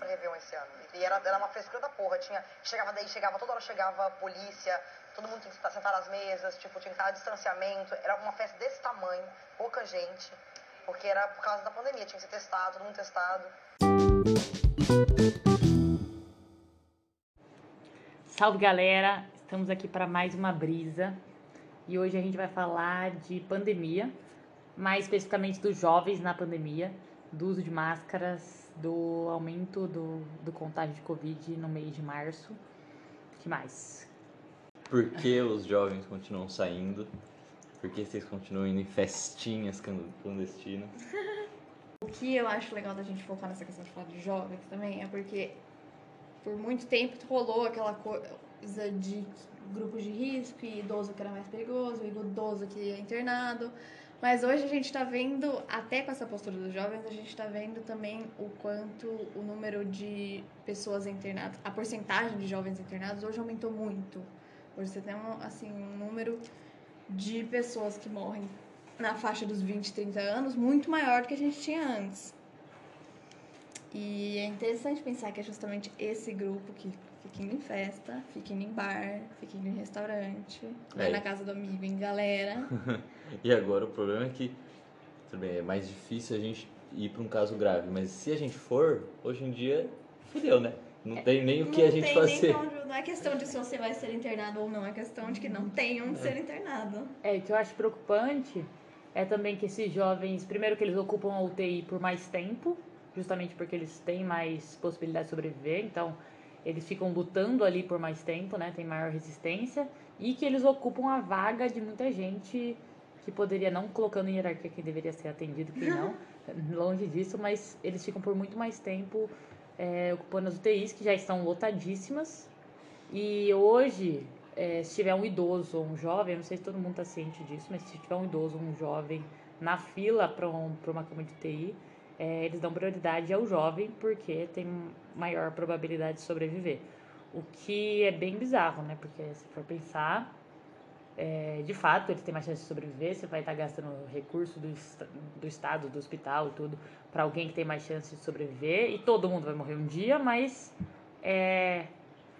Pra Réveillon esse ano. E era, era uma frescura da porra. Tinha, chegava daí, chegava, toda hora chegava polícia, todo mundo tinha que sentado às mesas, tipo, tinha que estar distanciamento. Era uma festa desse tamanho, pouca gente. Porque era por causa da pandemia, tinha que ser testado, todo mundo testado. Salve galera, estamos aqui para mais uma brisa e hoje a gente vai falar de pandemia, mais especificamente dos jovens na pandemia, do uso de máscaras, do aumento do, do contágio de Covid no mês de março. que mais? Por que os jovens continuam saindo? Por que vocês continuam indo em festinhas clandestinas? O que eu acho legal da gente focar nessa questão de falar de jovens também é porque por muito tempo rolou aquela coisa de grupos de risco e idoso que era mais perigoso, e idoso que é internado. Mas hoje a gente está vendo, até com essa postura dos jovens, a gente está vendo também o quanto o número de pessoas internadas, a porcentagem de jovens internados hoje aumentou muito. Hoje você tem um, assim, um número de pessoas que morrem na faixa dos 20, 30 anos muito maior do que a gente tinha antes. E é interessante pensar que é justamente esse grupo que indo em festa, indo em bar, indo em restaurante, vai é. na casa do amigo em galera. e agora o problema é que tudo bem, é mais difícil a gente ir para um caso grave, mas se a gente for, hoje em dia, fudeu, né? Não é, tem nem o que a gente fazer. Não é questão de se você vai ser internado ou não, é questão de que não tem onde é. ser internado. É, o que eu acho preocupante é também que esses jovens, primeiro que eles ocupam a UTI por mais tempo, justamente porque eles têm mais possibilidade de sobreviver, então eles ficam lutando ali por mais tempo, né? Tem maior resistência e que eles ocupam a vaga de muita gente que poderia não colocando em hierarquia quem deveria ser atendido, quem não, longe disso, mas eles ficam por muito mais tempo é, ocupando as UTIs que já estão lotadíssimas. E hoje, é, se tiver um idoso ou um jovem, não sei se todo mundo está ciente disso, mas se tiver um idoso ou um jovem na fila para um, uma cama de UTI, é, eles dão prioridade ao jovem porque tem maior probabilidade de sobreviver. O que é bem bizarro, né? Porque se for pensar, é, de fato eles têm mais chance de sobreviver, você vai estar gastando recurso do, do estado, do hospital e tudo, para alguém que tem mais chance de sobreviver, e todo mundo vai morrer um dia, mas é,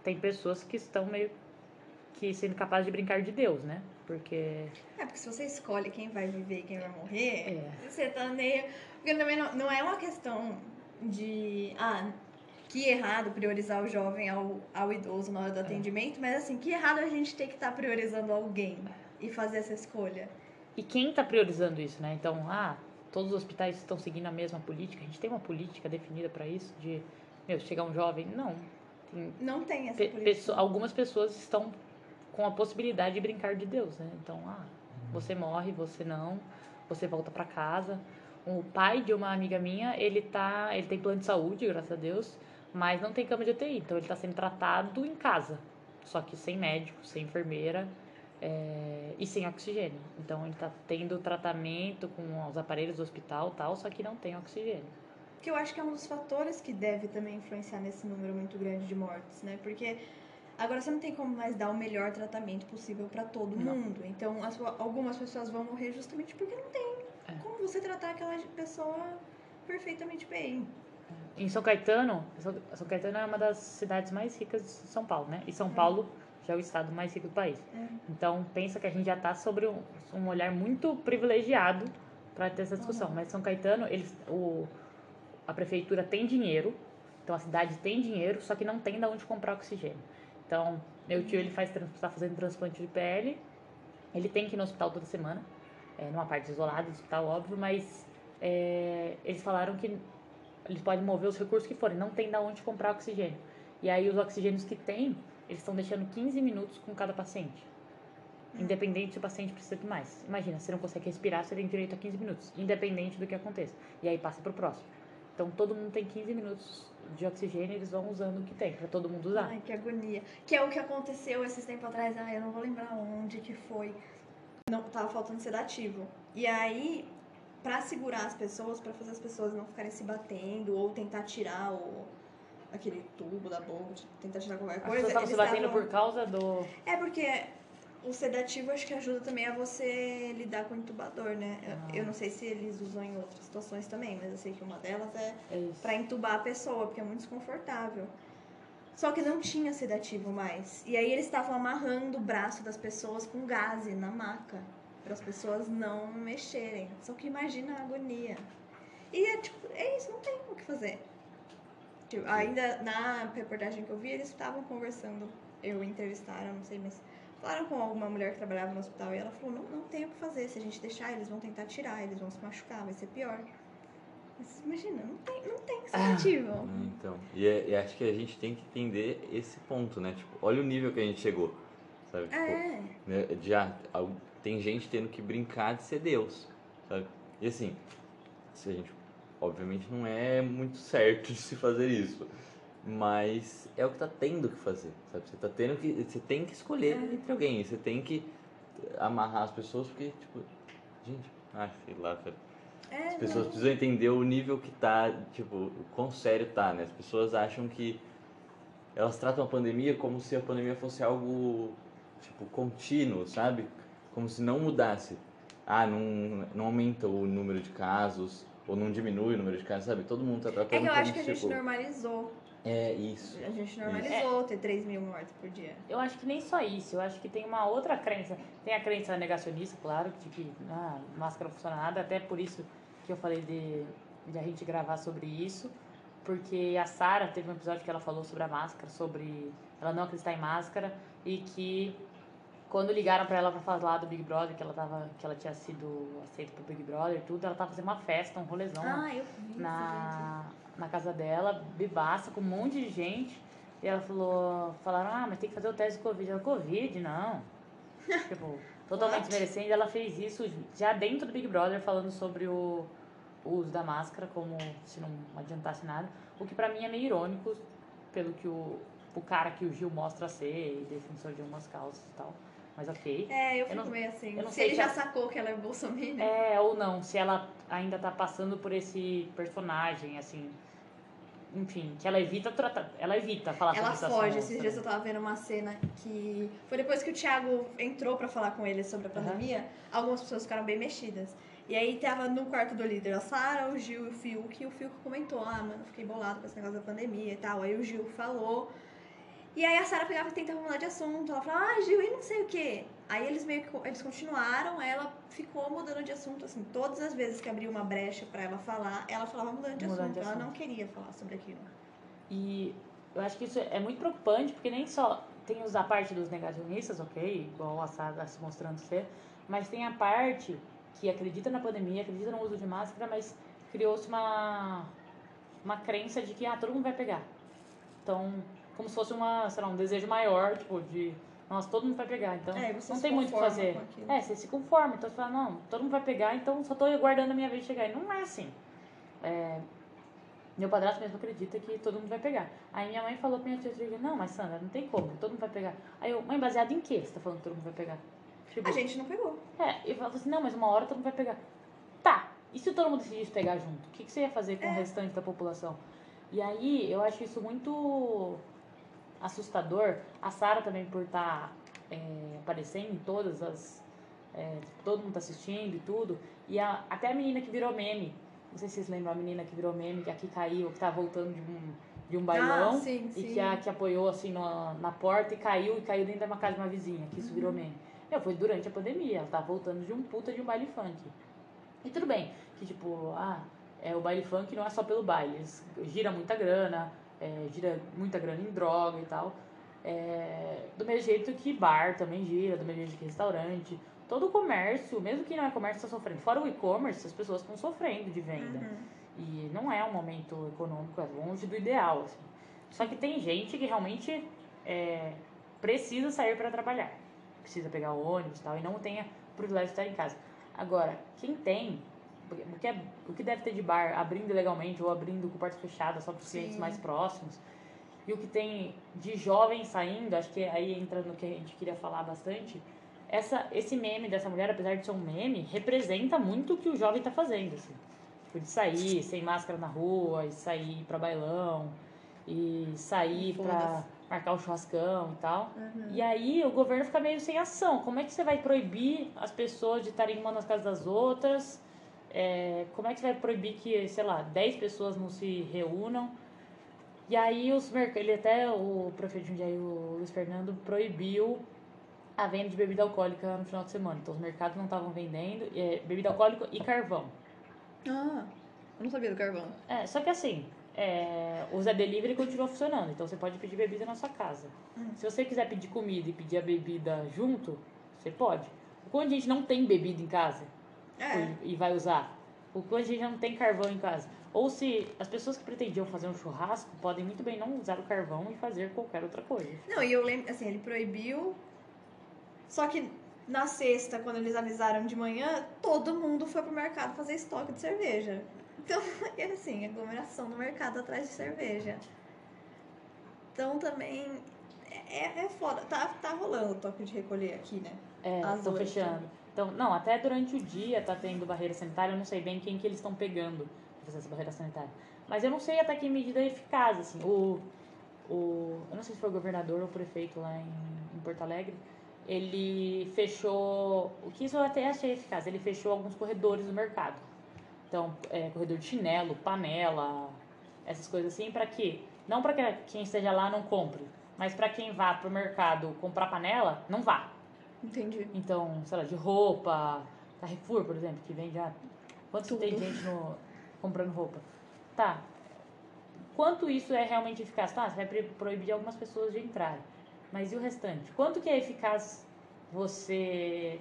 tem pessoas que estão meio que sendo capazes de brincar de Deus, né? Porque. É, porque se você escolhe quem vai viver e quem vai morrer, é. você tá meio. Porque também não, não é uma questão de. Ah, que errado priorizar o jovem ao, ao idoso na hora do é. atendimento, mas assim, que errado a gente ter que estar tá priorizando alguém e fazer essa escolha. E quem está priorizando isso, né? Então, ah, todos os hospitais estão seguindo a mesma política, a gente tem uma política definida para isso, de, meu, chegar um jovem. Não. Tem não tem essa pe política. algumas pessoas estão com a possibilidade de brincar de Deus, né? Então, ah, você morre, você não, você volta para casa. O pai de uma amiga minha, ele tá, ele tem plano de saúde, graças a Deus, mas não tem cama de UTI, então ele está sendo tratado em casa, só que sem médico, sem enfermeira é, e sem oxigênio. Então ele está tendo tratamento com os aparelhos do hospital, tal, só que não tem oxigênio. Que eu acho que é um dos fatores que deve também influenciar nesse número muito grande de mortes, né? Porque Agora você não tem como mais dar o melhor tratamento possível para todo não. mundo. Então as, algumas pessoas vão morrer justamente porque não tem você tratar aquela pessoa perfeitamente bem. Em São Caetano, São Caetano é uma das cidades mais ricas de São Paulo, né? E São é. Paulo já é o estado mais rico do país. É. Então pensa que a gente já está sobre um, um, olhar muito privilegiado para ter essa discussão. Uhum. Mas São Caetano, eles, o, a prefeitura tem dinheiro, então a cidade tem dinheiro, só que não tem de onde comprar oxigênio. Então, meu tio ele faz está fazendo transplante de pele, ele tem que ir no hospital toda semana, é, numa parte isolada do hospital, óbvio, mas é, eles falaram que eles podem mover os recursos que forem, não tem da onde comprar oxigênio. E aí os oxigênios que tem, eles estão deixando 15 minutos com cada paciente. Independente se o paciente precisa de mais. Imagina, você não consegue respirar, você tem direito a 15 minutos, independente do que aconteça. E aí passa para o próximo. Então todo mundo tem 15 minutos de oxigênio, eles vão usando o que tem, para todo mundo usar. Ai, que agonia. Que é o que aconteceu esses tempos atrás, ai, eu não vou lembrar onde que foi. Não, tava faltando sedativo. E aí, para segurar as pessoas, para fazer as pessoas não ficarem se batendo ou tentar tirar o aquele tubo da boca, tentar tirar qualquer coisa. As pessoas estavam se batendo tavam... por causa do. É porque o sedativo acho que ajuda também a você lidar com o intubador, né? Eu- Ah. Eu não sei se eles usam em outras situações também, mas eu sei que uma delas é É isso. pra entubar a pessoa, porque é muito desconfortável. Só que não tinha sedativo mais. E aí eles estavam amarrando o braço das pessoas com gaze na maca, para as pessoas não mexerem. Só que imagina a agonia. E é tipo, é isso, não tem o que fazer. Tipo, ainda na reportagem que eu vi, eles estavam conversando, eu entrevistaram, não sei, mas falaram com alguma mulher que trabalhava no hospital e ela falou, não, não tem o que fazer, se a gente deixar, eles vão tentar tirar, eles vão se machucar, vai ser pior. Mas imagina, não tem, não tem sedativo. Então, e, é- e acho que a gente tem que entender esse ponto, né? Tipo, olha o nível que a gente chegou, sabe? Tipo, É. né, já al- tem gente tendo que brincar de ser Deus, sabe? E assim, se a gente, obviamente não é muito certo de se fazer isso, mas é o que tá tendo que fazer, sabe? Você tá tendo que, você tem que escolher É. entre alguém, você tem que amarrar as pessoas porque, tipo, gente, ah, sei lá, velho. É, As pessoas não. precisam entender o nível que tá, tipo, o quão sério tá, né? As pessoas acham que elas tratam a pandemia como se a pandemia fosse algo, tipo, contínuo, sabe? Como se não mudasse. Ah, não, não aumenta o número de casos, ou não diminui o número de casos, sabe? Todo mundo tá tratando É que eu acho que a gente tipo, normalizou. É isso. A gente normalizou ter 3 mil mortes por dia. Eu acho que nem só isso, eu acho que tem uma outra crença. Tem a crença negacionista, claro, de que ah, máscara não funciona nada, até por isso que eu falei de, de a gente gravar sobre isso, porque a Sara teve um episódio que ela falou sobre a máscara, sobre ela não acreditar em máscara e que quando ligaram pra ela pra falar do Big Brother, que ela tava que ela tinha sido aceita pro Big Brother e tudo, ela tava fazendo uma festa, um rolezão Ah, vi isso, na, na casa dela, bebaça, com um monte de gente. E ela falou, falaram, ah, mas tem que fazer o teste de Covid. Ela, Covid, não. tipo, totalmente What? desmerecendo. Ela fez isso já dentro do Big Brother, falando sobre o, o uso da máscara, como se não adiantasse nada. O que pra mim é meio irônico, pelo que o, o cara que o Gil mostra ser, e defensor de umas causas e tal. Mas ok. É, eu fico não- meio assim. eu não Se sei ele já ela- sacou que ela é bolsominion. É, ou não, se ela ainda tá passando por esse personagem, assim. Enfim, que ela evita tratar. Ela evita falar Ela sobre esse foge. Esses dias eu tava vendo uma cena que foi depois que o Thiago entrou pra falar com ele sobre a pandemia, algumas pessoas ficaram bem mexidas. E aí tava no quarto do líder a Sara, o Gil e o Fiuk, e o Fiuk comentou: "Ah, mano, fiquei bolado com esse negócio da pandemia e tal". Aí o Gil falou. E aí a Sara pegava e tentava mudar de assunto. Ela falava: "Ah, Gil, e não sei o quê". Aí eles meio que eles continuaram, ela ficou mudando de assunto assim, todas as vezes que abriu uma brecha pra ela falar, ela falava mudando de Mudando assunto. de Ela assunto. não queria falar sobre aquilo. E eu acho que isso é muito preocupante, porque nem só tem os- a parte dos negacionistas, ok, igual a Sara se mostrando ser, mas tem a parte que acredita na pandemia, acredita no uso de máscara, mas criou-se uma, uma crença de que ah, todo mundo vai pegar. Então, como se fosse uma, sei lá, um desejo maior, tipo, de nossa, todo mundo vai pegar, então É, não tem muito o que fazer. É, você se conforma, então você fala, não, todo mundo vai pegar, então só tô aguardando a minha vez chegar. E não é assim. É, meu padrasto mesmo acredita que todo mundo vai pegar. Aí minha mãe falou pra minha tia não, mas Sandra, não tem como, todo mundo vai pegar. Aí eu, mãe, baseado em quê você tá falando que todo mundo vai pegar? Tipo, A gente não pegou. é, eu falava assim, não, mas uma hora todo mundo vai pegar. Tá, e se todo mundo decidisse pegar junto? O que, que você ia fazer com o restante da população? E aí eu acho isso muito assustador. A Sara também por estar aparecendo em todas as. é, todo mundo tá assistindo e tudo. E a- até a menina que virou meme. Não sei se vocês lembram a menina que virou meme, que aqui caiu, que tá voltando de um, de um bailão. Ah, sim, E sim. que, a, que apoiou assim na, na porta e caiu e caiu dentro de uma casa de uma vizinha, que isso Uhum. virou meme. Meu, foi durante a pandemia, ela tava voltando de um puta de um baile funk. E tudo bem, que tipo, ah, é, o baile funk não é só pelo baile, eles gira muita grana, é, gira muita grana em droga e tal. É, do mesmo jeito que bar também gira, do mesmo jeito que restaurante. Todo o comércio, mesmo que não é comércio, está sofrendo. Fora o e-commerce, as pessoas estão sofrendo de venda. Uhum. E não é um momento econômico, é longe do ideal. Assim. Só que tem gente que realmente é, precisa sair para trabalhar. Precisa pegar o ônibus e tal, e não tem o privilégio de estar em casa. Agora, quem tem, o que, é- o que deve ter de bar abrindo legalmente ou abrindo com porta fechada só para os clientes mais próximos, e o que tem de jovem saindo, acho que aí entra no que a gente queria falar bastante, essa, esse meme dessa mulher, apesar de ser um meme, representa muito o que o jovem tá fazendo, assim. Tipo, de sair sem máscara na rua, e sair pra bailão, e sair Foda-se. Marcar o churrascão e tal. Uhum. E aí o governo fica meio sem ação. Como é que você vai proibir as pessoas de estarem uma nas casas das outras? É, como é que você vai proibir que, sei lá, 10 pessoas não se reúnam? E aí os ele até, o prefeito de Jundiaí, o Luiz Fernando, proibiu a venda de bebida alcoólica no final de semana. Então os mercados não estavam vendendo é, bebida alcoólica e carvão. Ah, eu não sabia do carvão. É, só que assim, é, o Zé Delivery continua funcionando, então você pode pedir bebida na sua casa. Hum. Se você quiser pedir comida e pedir a bebida junto, você pode. Quando a gente não tem bebida em casa É. e, vai usar, o quando a gente não tem carvão em casa. Ou se as pessoas que pretendiam fazer um churrasco podem muito bem não usar o carvão e fazer qualquer outra coisa. Não, e eu lembro, assim, ele proibiu. Só que na sexta, quando eles avisaram de manhã, todo mundo foi pro mercado fazer estoque de cerveja. Então, é assim, aglomeração no mercado atrás de cerveja. Então também é, é foda. Tá, tá rolando o toque de recolher aqui, né? É, oito. fechando. Então, não, até durante o dia tá tendo barreira sanitária, eu não sei bem quem que eles estão pegando pra fazer essa barreira sanitária. Mas eu não sei até que medida é eficaz, assim. O, o, eu não sei se foi o governador ou o prefeito lá em, em Porto Alegre, ele fechou, o que isso eu até achei eficaz, ele fechou alguns corredores do mercado. Então, é, corredor de chinelo, panela, essas coisas assim, para que, não para que quem esteja lá não compre, mas para quem vá pro mercado comprar panela, não vá. Entendi. Então, sei lá, de roupa, Carrefour, por exemplo, que vende já. Quanto Tudo. tem gente no, comprando roupa? Tá. Quanto isso é realmente eficaz? Tá, você vai proibir algumas pessoas de entrarem. Mas e o restante? Quanto que é eficaz você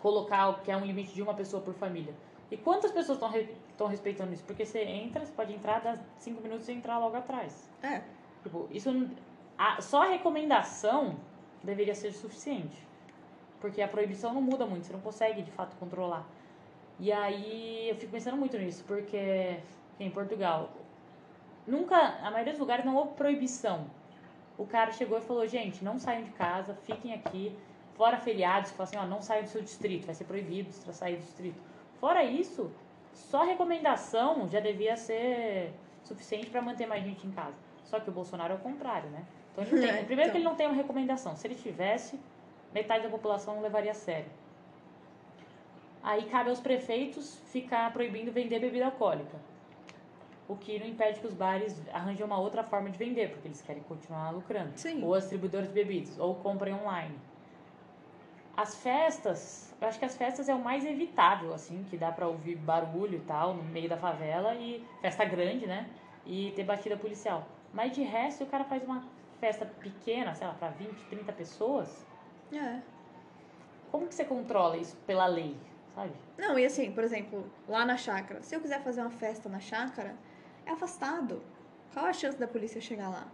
colocar o que é um limite de uma pessoa por família? E quantas pessoas estão re, respeitando isso? Porque você entra, você pode entrar, dá cinco minutos e entrar logo atrás. É. Tipo, isso a, só a recomendação deveria ser suficiente. Porque a proibição não muda muito, você não consegue de fato controlar. E aí eu fico pensando muito nisso, porque em Portugal, nunca, a maioria dos lugares não houve proibição. O cara chegou e falou, gente, não saiam de casa, fiquem aqui, fora feriados, falou assim, ó, não saiam do seu distrito, vai ser proibido sair do distrito. Fora isso, só recomendação já devia ser suficiente para manter mais gente em casa. Só que o Bolsonaro é o contrário, né? Então, tem- É, primeiro então. que ele não tem uma recomendação. Se ele tivesse, metade da população não levaria a sério. Aí cabe aos prefeitos ficar proibindo vender bebida alcoólica. O que não impede que os bares arranjem uma outra forma de vender, porque eles querem continuar lucrando. Sim. Ou as distribuidoras de bebidas, ou comprem online. As festas, eu acho que as festas é o mais evitável, assim, que dá pra ouvir barulho e tal, no meio da favela, e festa grande, né? E ter batida policial. Mas de resto, o cara faz uma festa pequena, sei lá, pra 20, 30 pessoas, É. como que você controla isso pela lei, sabe? Não, e assim, por exemplo, lá na chácara, se eu quiser fazer uma festa na chácara, é afastado. Qual a chance da polícia chegar lá?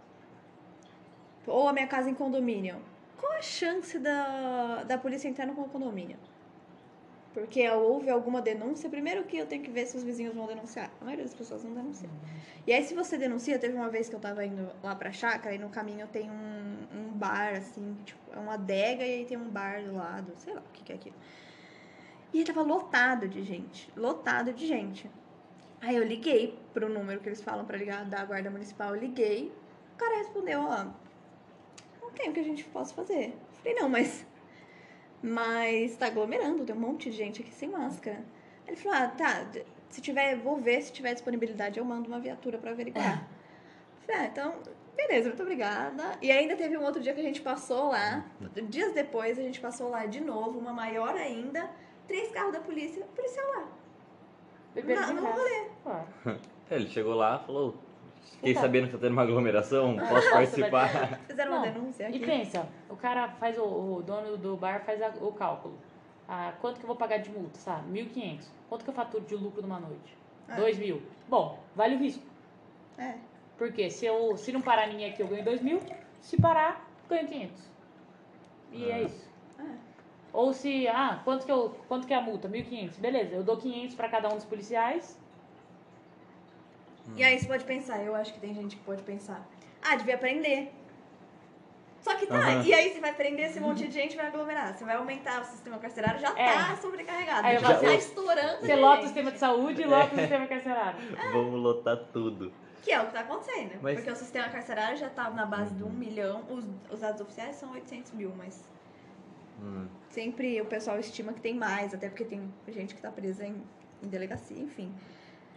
Ou a minha casa em condomínio. Qual a chance da, da polícia entrar no condomínio? Porque houve alguma denúncia, primeiro que eu tenho que ver se os vizinhos vão denunciar. A maioria das pessoas não denunciam. E aí, se você denuncia, teve uma vez que eu tava indo lá pra chácara e no caminho tem um, um bar, assim, tipo, é uma adega e aí tem um bar do lado, sei lá o que, que é aquilo. E aí tava lotado de gente, lotado de gente. Aí eu liguei pro número que eles falam pra ligar da guarda municipal, eu liguei, o cara respondeu, ó, tem o que a gente possa fazer. Falei, não, mas, mas tá aglomerando, tem um monte de gente aqui sem máscara. Ele falou, ah, tá, se tiver, vou ver, se tiver disponibilidade eu mando uma viatura pra averiguar. Falei, ah, então, beleza, muito obrigada. E ainda teve um outro dia que a gente passou lá, dias depois a gente passou lá de novo, uma maior ainda, três carros da polícia, policial lá. Não, de não graça. rolê. Claro. É, ele chegou lá falou: Fiquei Puta. sabendo que tá tendo uma aglomeração, posso Nossa, participar? Fizeram uma Não, denúncia E aqui. pensa, o cara faz o, o dono do bar faz a- o cálculo. Ah, quanto que eu vou pagar de multa, sabe? 1.500. Quanto que eu faturo de lucro numa noite? É. 2 mil. Bom, vale o risco. É. Porque se, eu, se não parar ninguém aqui, eu ganho 2 mil. Se parar, ganho 500. E é Ah. isso. É. Ou se, ah, quanto que, eu, quanto que é a multa? 1.500. Beleza, eu dou 500 pra cada um dos policiais. E aí você pode pensar, eu acho que tem gente que pode pensar, ah, devia prender. Só que tá, Aham. e aí você vai prender esse monte de gente e vai aglomerar. Você vai aumentar o sistema carcerário, já É. tá sobrecarregado. Aí já falo tá estourando. Você lota o sistema de saúde e lota o sistema carcerário. Vamos lotar tudo. Que é o que tá acontecendo. Mas- Porque o sistema carcerário já tá na base de um milhão. Os, os dados oficiais são 800 mil, mas Hum. sempre o pessoal estima que tem mais, até porque tem gente que tá presa em, em delegacia, enfim.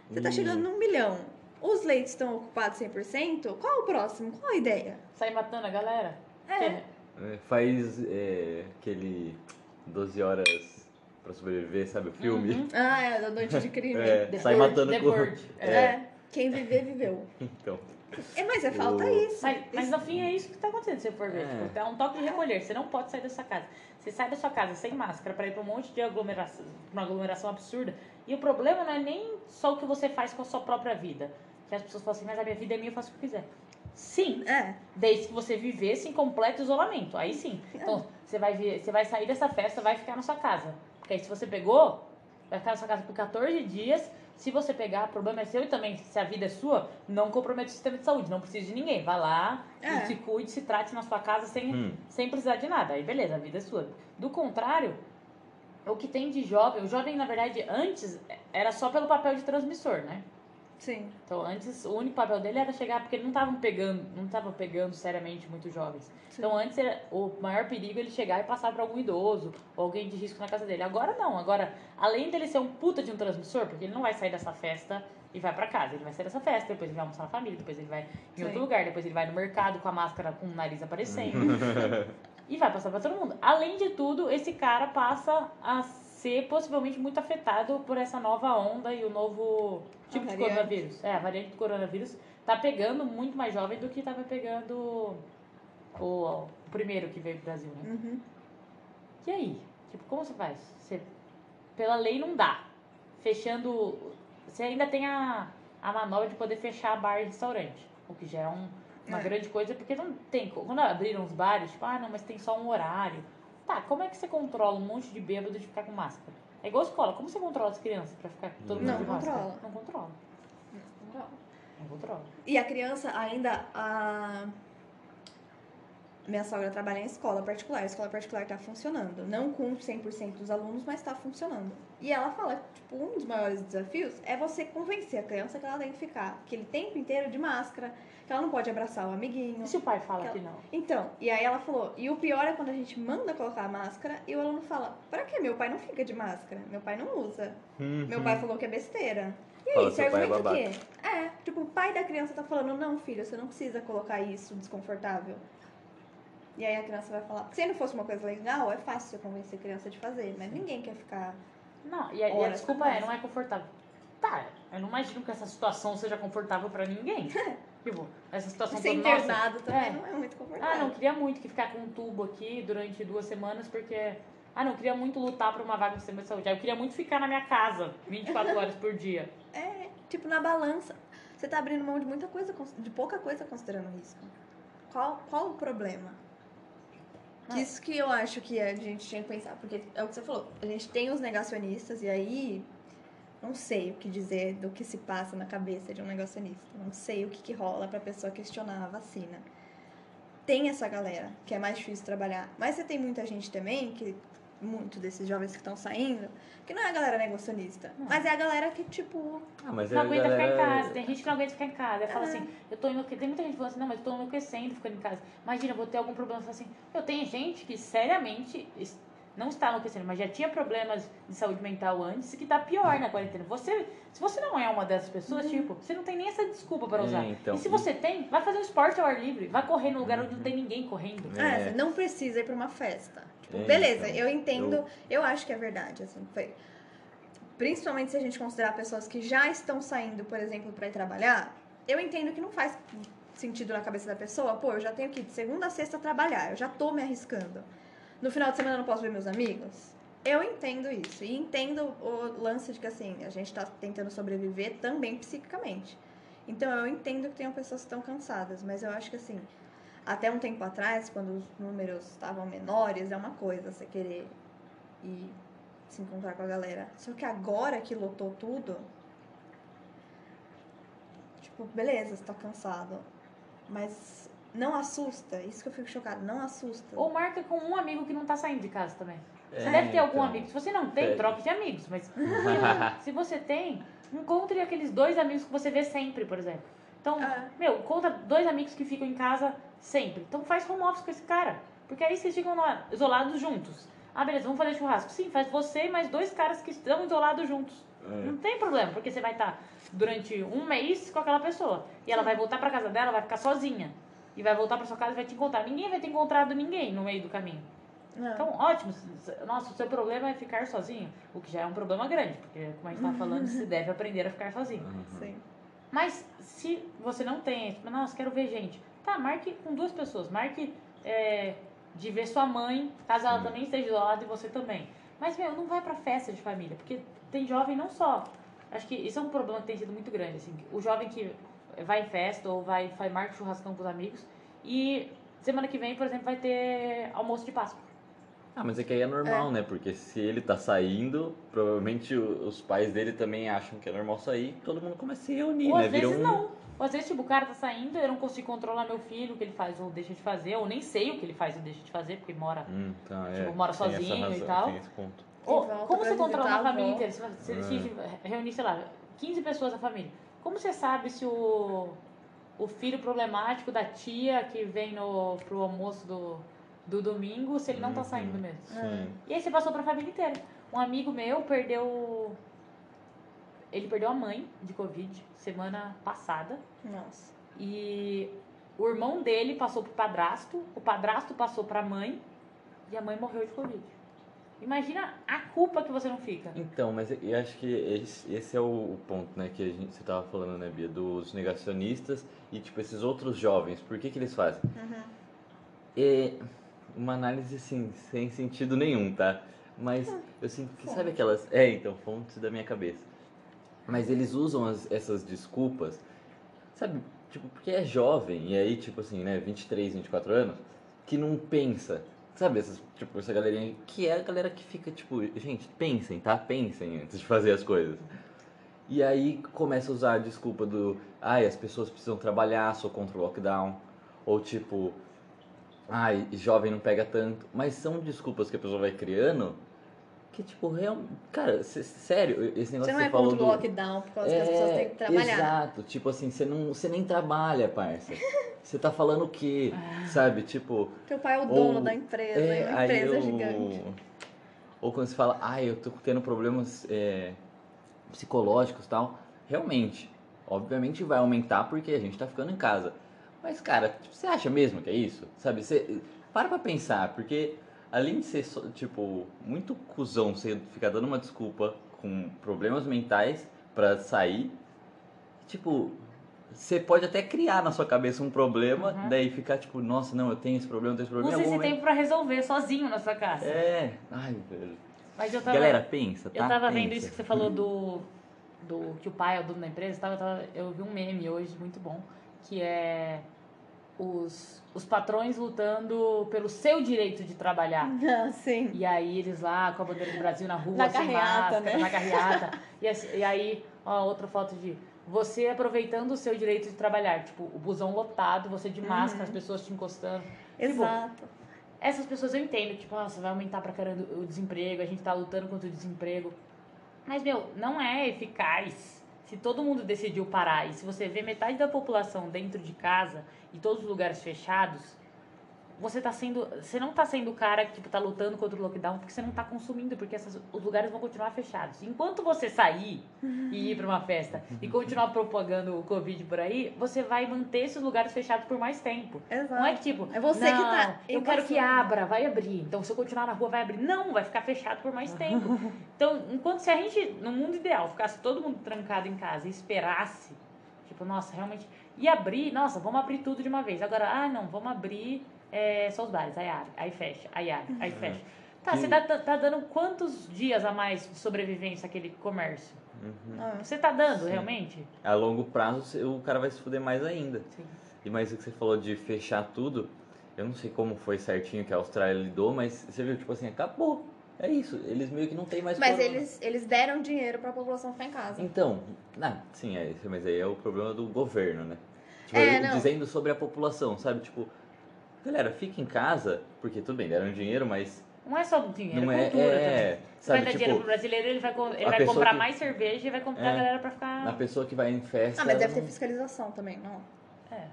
Você tá chegando num milhão. Os leitos estão ocupados 100%. Qual o próximo? Qual a ideia? Sai matando a galera. É. É, Faz é, aquele 12 horas pra sobreviver, sabe o filme? Uhum. Ah, é da noite de crime. É, The sai Purge, matando The com... Purge. É. É, Quem viver, viveu. então. É, mas é falta O- isso. Mas, mas no fim é isso que tá acontecendo, se você for ver. É. Tipo, tá um toque de recolher. Você não pode sair da sua casa. Você sai da sua casa sem máscara pra ir pra um monte de aglomeração, uma aglomeração absurda. E o problema não é nem só o que você faz com a sua própria vida. Que as pessoas falam assim, mas a minha vida é minha, eu faço o que quiser. Sim, É. desde que você vivesse em completo isolamento. Aí sim. Então, você vai, vir- você vai sair dessa festa, vai ficar na sua casa. Porque aí se você pegou, vai ficar na sua casa por 14 dias. Se você pegar, o problema é seu e também, se a vida é sua, não compromete o sistema de saúde. Não precisa de ninguém. Vai lá É. se cuide, se trate na sua casa sem, Hum. sem precisar de nada. Aí beleza, a vida é sua. Do contrário, o que tem de jovem, o jovem, na verdade, antes era só pelo papel de transmissor, né? Sim. Então, antes, o único papel dele era chegar, porque ele não estavam pegando, não estavam pegando seriamente muitos jovens. Sim. Então, antes, era, o maior perigo ele chegar e passar para algum idoso ou alguém de risco na casa dele. Agora, não. Agora, além dele ser um puta de um transmissor, porque ele não vai sair dessa festa e vai para casa. Ele vai sair dessa festa, depois ele vai almoçar na família, depois ele vai em Sim. outro lugar, depois ele vai no mercado com a máscara com o nariz aparecendo. e vai passar para todo mundo. Além de tudo, esse cara passa a ser possivelmente muito afetado por essa nova onda e o novo tipo de variante. coronavírus. É, a variante do coronavírus tá pegando muito mais jovem do que tava pegando o, o primeiro que veio pro Brasil, né? Uhum. E aí? Tipo, como você faz? Você, pela lei não dá. Fechando. Você ainda tem a, a manobra de poder fechar bar e restaurante. O que já é um- uma É. grande coisa, porque não tem. Quando abriram os bares, tipo, ah, não, mas tem só um horário. Tá, como é que você controla um monte de bêbado de ficar com máscara? É igual escola. Como você controla as crianças pra ficar todo mundo Não de máscara? controla. Não controla. Não controla. E a criança ainda. A... Minha sogra trabalha em escola particular. A escola particular está funcionando. Não com 100% dos alunos, mas está funcionando. E ela fala que tipo, um dos maiores desafios é você convencer a criança que ela tem que ficar aquele tempo inteiro de máscara, que ela não pode abraçar o amiguinho. E se o pai fala Aquela- que não? Então, e aí ela falou, e o pior é quando a gente manda colocar a máscara e o aluno fala, pra que meu pai não fica de máscara? Meu pai não usa. Meu pai falou que é besteira. E aí, Fala, você é argumenta o babaca. quê? É, tipo, o pai da criança tá falando, não, filho, você não precisa colocar isso desconfortável. E aí a criança vai falar, se não fosse uma coisa legal, é fácil convencer a criança de fazer, mas ninguém quer ficar. Não, e a, e a desculpa é, não é confortável. Tá, eu não imagino que essa situação seja confortável pra ninguém. tipo, essa situação Ser toda, nossa, internado também é. não é muito confortável. Ah, não, queria muito que ficar com um tubo aqui durante duas semanas, porque. Ah, não, queria muito lutar por uma vaga no sistema de saúde. Ah, eu queria muito ficar na minha casa 24 horas por dia. É, tipo, na balança, você tá abrindo mão de muita coisa, de pouca coisa considerando risco. Qual, qual o problema? Que Isso que eu acho que a gente tinha que pensar, porque é o que você falou, a gente tem os negacionistas e aí não sei o que dizer do que se passa na cabeça de um negacionista, não sei o que, que rola pra pessoa questionar a vacina. Tem essa galera que é mais difícil trabalhar, mas você tem muita gente também que muito desses jovens que estão saindo, que não é a galera negacionista, mas é a galera que tipo Ah, mas não a aguenta ficar em galera- casa. Tem gente que não aguenta ficar em casa. Fala É. assim, eu tô enlouquecendo. Tem muita gente falando assim, não, mas eu tô enlouquecendo ficando em casa. Imagina, eu vou ter algum problema. Fala assim, eu tenho gente que seriamente não está enlouquecendo, mas já tinha problemas de saúde mental antes e que tá pior na quarentena. Você, se você não é uma dessas pessoas, tipo, você não tem nem essa desculpa para É, usar. então, e se e- você tem, vai fazer um esporte ao ar livre. Vai correr num lugar onde não tem ninguém correndo. É. É, você não precisa ir pra uma festa. Tipo, É, beleza, então, eu entendo, eu- eu... acho que é verdade, assim, foi. Principalmente se a gente considerar pessoas que já estão saindo, por exemplo, pra ir trabalhar, eu entendo que não faz sentido na cabeça da pessoa, pô, eu já tenho que ir de segunda a sexta trabalhar, eu já tô me arriscando. No final de semana eu não posso ver meus amigos? Eu entendo isso. E entendo o lance de que, assim, a gente tá tentando sobreviver também psiquicamente. Então eu entendo que tem pessoas que estão cansadas, mas eu acho que, assim, até um tempo atrás, quando os números estavam menores, é uma coisa você querer ir se encontrar com a galera. Só que agora que lotou tudo, tipo, beleza, você tá cansado. Mas não assusta, isso que eu fico chocada, não assusta. Ou marca com um amigo que não tá saindo de casa também. Você É, deve ter algum então. amigo. Se você não tem, É. troque de amigos. Mas se, você tem, encontre aqueles dois amigos que você vê sempre, por exemplo. Então, É. meu, conta dois amigos que ficam em casa sempre. Então faz home office com esse cara. Porque aí vocês ficam isolados juntos. Ah, beleza, vamos fazer churrasco. Sim, faz você e mais dois caras que estão isolados juntos. É. Não tem problema, porque você vai estar durante um mês com aquela pessoa. E ela vai voltar pra casa dela, vai ficar sozinha. E vai voltar pra sua casa e vai te encontrar. Ninguém vai ter encontrado ninguém no meio do caminho. Não. Então, ótimo. Nossa, o seu problema é ficar sozinho. O que já é um problema grande, porque, como a gente tava falando, você deve aprender a ficar sozinho. Uhum. Sim. Mas se você não tem, tipo, nossa, quero ver gente. Tá, marque com duas pessoas. Marque é, de ver sua mãe, caso ela Sim. também esteja do lado e você também. Mas, meu, não vai pra festa de família, porque tem jovem não só. Acho que isso é um problema que tem sido muito grande, assim. O jovem que vai em festa ou vai, vai marca churrascão com os amigos e semana que vem, por exemplo, vai ter almoço de Páscoa. Ah, mas é que aí é normal, né? Porque se ele tá saindo, provavelmente os pais dele também acham que é normal sair, todo mundo começa a se reunir, Ou né? às vezes um- não. Ou às vezes, tipo, o cara tá saindo, eu não consigo controlar meu filho, o que ele faz ou deixa de fazer, ou nem sei o que ele faz ou deixa de fazer, porque mora. Hum, tá, é. Tipo, mora tem sozinho e razão, tal. Tem esse ponto. Ou, como você controla a família inteira? Se você É. decide reunir, sei lá, 15 pessoas da família. Como você sabe se o, o filho problemático da tia que vem no, pro almoço do, do domingo, se ele não tá Uhum. saindo mesmo? Sim. E aí você passou pra família inteira. Um amigo meu perdeu. Ele perdeu a mãe de Covid semana passada. Nossa. E o irmão dele passou pro padrasto, o padrasto passou pra mãe e a mãe morreu de Covid. Imagina a culpa que você não fica. Então, mas eu acho que esse, esse é o, ponto, né, que a gente, você tava falando, né, Bia, dos negacionistas e, tipo, esses outros jovens, por que que eles fazem? Uhum. É uma análise, assim, sem sentido nenhum, tá? Mas eu sinto que, sabe aquelas... É, então, fontes da minha cabeça. Mas eles usam as- essas desculpas, sabe, tipo, porque é jovem, e aí, tipo assim, né, 23, 24 anos, que não pensa, sabe, essas, tipo, essa galerinha, que é a galera que fica, tipo, gente, pensem, tá? Pensem antes de fazer as coisas. E aí começa a usar a desculpa do, ai, as pessoas precisam trabalhar, sou contra o lockdown, ou tipo, ai, jovem não pega tanto, mas são desculpas que a pessoa vai criando que, tipo, real... cara, sé- sério, esse negócio Você não que é você falou contra o do... lockdown por causa que as pessoas têm que trabalhar. Exato, tipo assim, você, não, você nem trabalha, parça. Você tá falando o quê? Sabe, tipo... Teu pai é o dono Ou- da empresa, é, e a empresa é eu- gigante. Ou quando você fala, ah, eu tô tendo problemas é, psicológicos e tal. Realmente, obviamente vai aumentar porque a gente tá ficando em casa. Mas, cara, tipo, você acha mesmo que é isso? Sabe, você... Para pra pensar, porque além de ser, tipo, muito cuzão você ficar dando uma desculpa com problemas mentais pra sair, tipo, você pode até criar na sua cabeça um problema, Uhum. daí ficar tipo, nossa, não, eu tenho esse problema, eu tenho esse problema. Algum esse momento- tempo pra resolver sozinho na sua casa. É, ai, velho. Mas eu tava, Galera, pensa, tá? eu tava vendo Pensa. isso que você falou do, do que o pai é o dono da empresa. Tava, tava- eu vi um meme hoje muito bom, que é os, os patrões lutando pelo seu direito de trabalhar. Ah, sim. E aí eles lá com a bandeira do Brasil na rua, Na sem carreata, máscara, né? na carreata. E, e aí, ó, outra foto de você aproveitando o seu direito de trabalhar. Tipo, o busão lotado, você de máscara, as pessoas te encostando. Tipo, Exato. essas pessoas eu entendo, tipo, nossa, vai aumentar pra caramba o desemprego, a gente tá lutando contra o desemprego. Mas, meu, não é eficaz se todo mundo decidiu parar. E se você vê metade da população dentro de casa e todos os lugares fechados, você tá sendo. Você não tá sendo o cara que tipo, tá lutando contra o lockdown porque você não tá consumindo, porque essas- os lugares vão continuar fechados. Enquanto você sair e ir pra uma festa e continuar propagando o Covid por aí, você vai manter esses lugares fechados por mais tempo. Exato. Não é que tipo, É você que não, tá Eu quero que abra, vai abrir. Então, se eu continuar na rua, vai abrir. Não, vai ficar fechado por mais tempo. Então, enquanto se a gente, no mundo ideal, ficasse todo mundo trancado em casa e esperasse, tipo, nossa, realmente, ia abrir, nossa, vamos abrir tudo de uma vez. Agora, ah, não, vamos abrir é, só os bares. Aí abre, aí fecha, aí abre, aí fecha. Tá, Que- você tá, tá dando quantos dias a mais de sobrevivência àquele comércio? Uhum. Ah, Você tá dando, Sim. realmente? A longo prazo o cara vai se fuder mais ainda. Sim. E mais o que você falou de fechar tudo, eu não sei como foi certinho que a Austrália lidou, mas você viu, tipo assim, acabou. É isso, eles meio que não tem mais Mas eles, eles deram dinheiro pra população ficar em casa. Então, ah, sim, é, isso, mas aí é o problema do governo, né? Tipo, É, dizendo sobre a população, sabe? Tipo, galera, fica em casa, porque tudo bem, deram dinheiro, mas Não é só dinheiro, Não é é, cultura também. é, Você vai sabe, dar tipo, dinheiro pro brasileiro, ele vai, ele vai comprar que- mais cerveja e vai comprar É. a galera pra ficar. a pessoa que vai em festa. Ah, mas deve ter não- fiscalização também, não? É.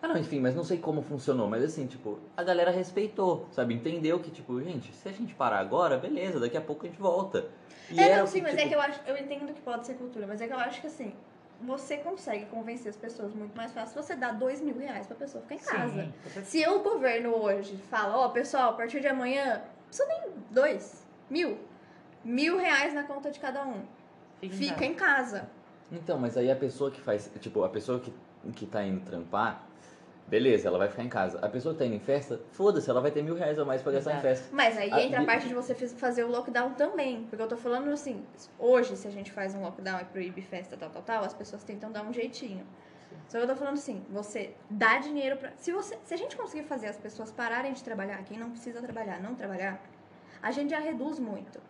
Ah, não, enfim, mas não sei como funcionou, mas assim, tipo, a galera respeitou, sabe? Entendeu que, tipo, gente, se a gente parar agora, beleza, daqui a pouco a gente volta. E é, não, sim, mas é tipo, que eu acho, eu entendo que pode ser cultura, mas é que eu acho que assim, você consegue convencer as pessoas muito mais fácil se você dá dois mil reais pra pessoa ficar em casa. Sim. Se o governo hoje fala, ó, pessoal, a partir de amanhã, precisa nem dois, mil, mil reais na conta de cada um. Fica em Fica casa. em casa. Então, mas aí a pessoa que faz, tipo, a pessoa que, que tá indo trampar, beleza, ela vai ficar em casa. A pessoa que tá indo em festa, foda-se, ela vai ter mil reais a mais pra gastar em Exato. festa. Mas aí Ah, entra a parte de você fazer o lockdown também. Porque eu tô falando assim, hoje, se a gente faz um lockdown e proíbe festa, tal, tal, tal, as pessoas tentam dar um jeitinho. Só que eu tô falando assim, você dá dinheiro pra. Se, você, se a gente conseguir fazer as pessoas pararem de trabalhar, quem não precisa trabalhar, não trabalhar, a gente já reduz muito.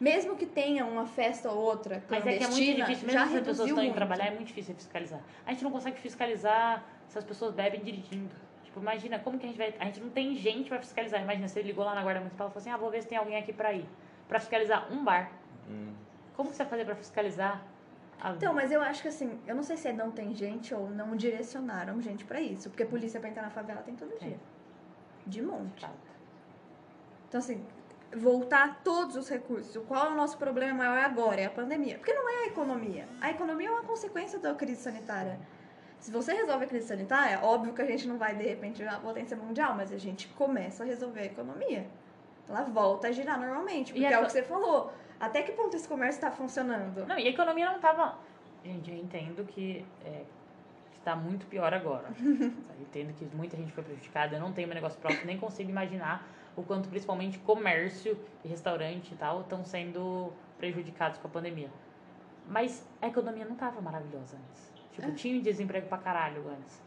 Mesmo que tenha uma festa ou outra Mas é que é muito difícil, já mesmo se as pessoas estão indo trabalhar, é muito difícil fiscalizar. A gente não consegue fiscalizar se as pessoas bebem dirigindo. Tipo, imagina, como que a gente vai. A gente não tem gente pra fiscalizar. Imagina, você ligou lá na Guarda Municipal e falou assim: ah, vou ver se tem alguém aqui pra ir. Pra fiscalizar um bar. Hum. Como que você vai fazer pra fiscalizar? A... Então, mas eu acho que assim, eu não sei se é não tem gente ou não direcionaram gente pra isso. Porque polícia pra entrar na favela tem todo Tem. dia. De monte. Então, assim, voltar todos os recursos. Qual é o nosso problema maior agora? É a pandemia. Porque não é a economia. A economia é uma consequência da crise sanitária. Se você resolve a crise sanitária, óbvio que a gente não vai, de repente, virar potência mundial, mas a gente começa a resolver a economia. Ela volta a girar normalmente. Porque E é a o co- que você falou. Até que ponto esse comércio está funcionando? Não, e a economia não tava. Gente, eu entendo que é, está muito pior agora. eu entendo que muita gente foi prejudicada. Eu não tenho meu negócio próprio, nem consigo imaginar o quanto, principalmente, comércio e restaurante e tal estão sendo prejudicados com a pandemia. Mas a economia não tava maravilhosa antes. Tipo, tinha desemprego pra caralho antes.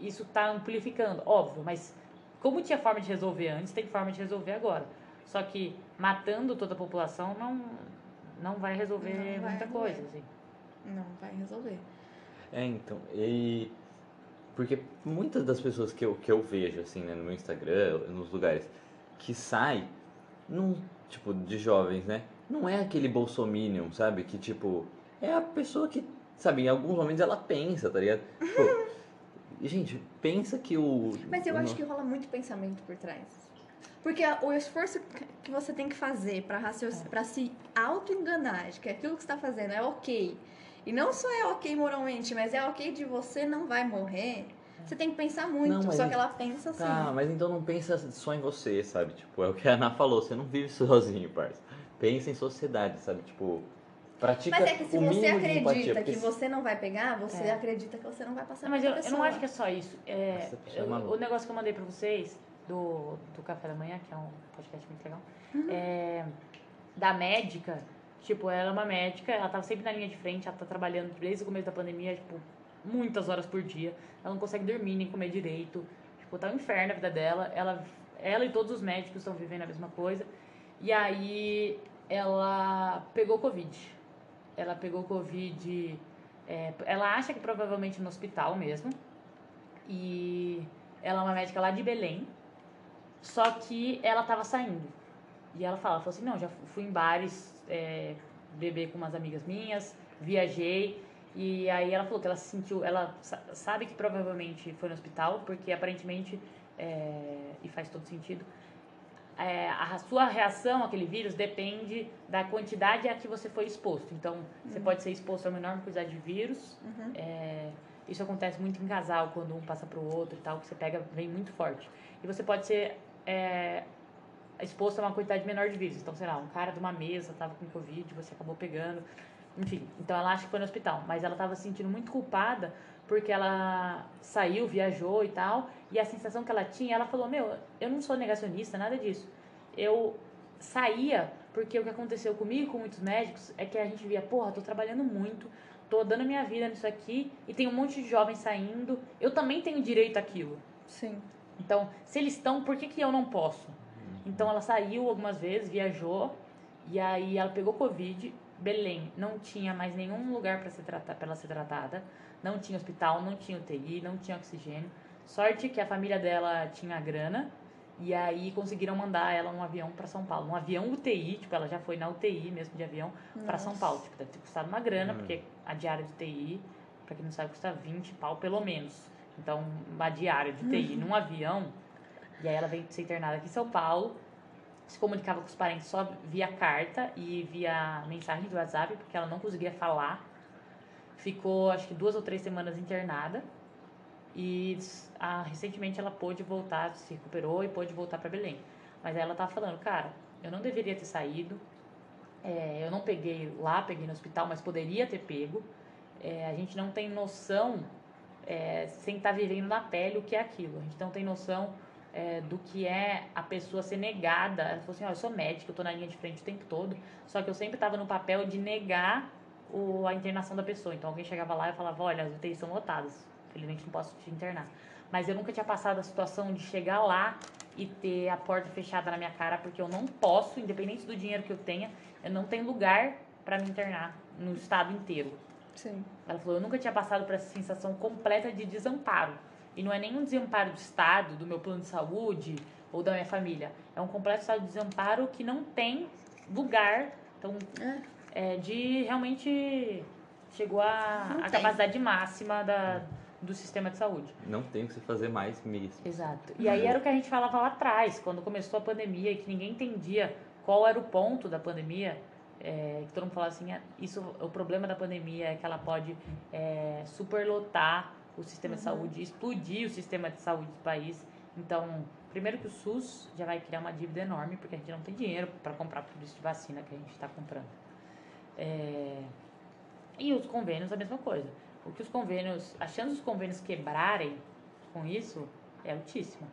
Isso tá amplificando, óbvio, mas como tinha forma de resolver antes, tem forma de resolver agora. Só que matando toda a população não, não vai resolver Não vai muita resolver. coisa, assim. Não vai resolver. É, então, e... Porque muitas das pessoas que eu, que eu vejo, assim, né, no meu Instagram, nos lugares, que sai, não, tipo, de jovens, né? Não é aquele bolsominion, sabe? Que, tipo, é a pessoa que, sabe, em alguns momentos ela pensa, tá ligado? Tipo, e, gente, pensa que o... Mas eu o acho que rola muito pensamento por trás. Porque o esforço que você tem que fazer pra, racioc... pra se auto-enganar de que aquilo que você tá fazendo é ok. E não só é ok moralmente, mas é ok de você não vai morrer. Você tem que pensar muito. Não, só é- que ela pensa assim. Tá, mas então não pensa só em você, sabe? Tipo, é o que a Ana falou, você não vive sozinho, parça. Pensa em sociedade, sabe? Tipo, pratica Mas é que se você empatia. acredita porque que você não vai pegar, você É. acredita que você não vai passar Não, mas eu, eu não acho que é só isso. É, é eu- o negócio que eu mandei pra vocês, do, do Café da Manhã, que é um podcast muito legal, é, da médica, tipo, ela é uma médica, ela tava sempre na linha de frente, ela tá trabalhando desde o começo da pandemia, tipo, muitas horas por dia, ela não consegue dormir nem comer direito, tipo, tá um inferno a vida dela, ela, ela e todos os médicos estão vivendo a mesma coisa, e aí ela pegou Covid. Ela pegou Covid, é, ela acha que provavelmente no hospital mesmo, e ela é uma médica lá de Belém, só que ela tava saindo. E ela fala, falou assim, não, já fui em bares, é, beber com umas amigas minhas, viajei. E aí ela falou que ela se sentiu, ela sa- sabe que provavelmente foi no hospital, porque aparentemente, é, e faz todo sentido, é, a sua reação àquele vírus depende da quantidade a que você foi exposto. Então, você pode ser exposto a uma enorme quantidade de vírus. Uhum. É, isso acontece muito em casal, quando um passa pro outro e tal, que você pega, vem muito forte. E você pode ser é, exposto a uma quantidade menor de vírus. Então, sei lá, um cara de uma mesa tava com Covid, você acabou pegando. Enfim, então ela acha que foi no hospital. Mas ela tava se sentindo muito culpada porque ela saiu, viajou e tal. E a sensação que ela tinha, ela falou: Meu, eu não sou negacionista, nada disso. Eu saía porque o que aconteceu comigo com muitos médicos é que a gente via: Porra, tô trabalhando muito, tô dando minha vida nisso aqui e tem um monte de jovens saindo. Eu também tenho direito àquilo. Sim. Então, se eles estão, por que, que eu não posso? Então, ela saiu algumas vezes, viajou, e aí ela pegou Covid. Belém não tinha mais nenhum lugar para tratar, pra ela ser tratada. Não tinha hospital, não tinha UTI, não tinha oxigênio. Sorte que a família dela tinha grana E aí conseguiram mandar ela num avião para São Paulo. Um avião UTI, tipo, ela já foi na UTI mesmo de avião para São. Paulo. Tipo, deve ter custado uma grana, Hum. porque a diária de UTI, pra quem não sabe, custa 20 pau pelo menos. Então, uma diária de UTI num avião. E aí ela veio ser internada aqui em São Paulo. Se comunicava com os parentes só via carta e via mensagem do WhatsApp, porque ela não conseguia falar. Ficou, acho que duas ou três semanas internada. E ah, recentemente ela pôde voltar, se recuperou e pôde voltar para Belém. Mas ela tava falando, cara, eu não deveria ter saído. É, eu não peguei lá, peguei no hospital, mas poderia ter pego. É, a gente não tem noção, é, sem estar vivendo na pele, o que é aquilo. A gente não tem noção é, do que é a pessoa ser negada. Ela falou assim: ó, eu sou médica, eu tô na linha de frente o tempo todo, só que eu sempre tava no papel de negar o, a internação da pessoa. Então alguém chegava lá e falava: olha, as UTIs são lotadas, felizmente não posso te internar. Mas eu nunca tinha passado a situação de chegar lá e ter a porta fechada na minha cara, porque eu não posso, independente do dinheiro que eu tenha, eu não tenho lugar para me internar no estado inteiro. Sim. Ela falou, eu nunca tinha passado por essa sensação completa de desamparo. E não é nem um desamparo do Estado, do meu plano de saúde ou da minha família. É um completo estado de desamparo que não tem lugar. Então, É. é, de realmente chegou a, a capacidade máxima da, do sistema de saúde. Não tem o que você fazer mais mesmo. Exato. E aí era o que a gente falava lá atrás, quando começou a pandemia e que ninguém entendia qual era o ponto da pandemia. é, que todo mundo falava assim, "Ah, isso, o problema da pandemia é que ela pode é, superlotar o sistema de saúde, explodir o sistema de saúde do país. Então, primeiro que o SUS já vai criar uma dívida enorme, porque a gente não tem dinheiro para comprar tudo isso de vacina que a gente está comprando. É, E os convênios, a mesma coisa. O que os convênios, a chance dos convênios quebrarem com isso é altíssima.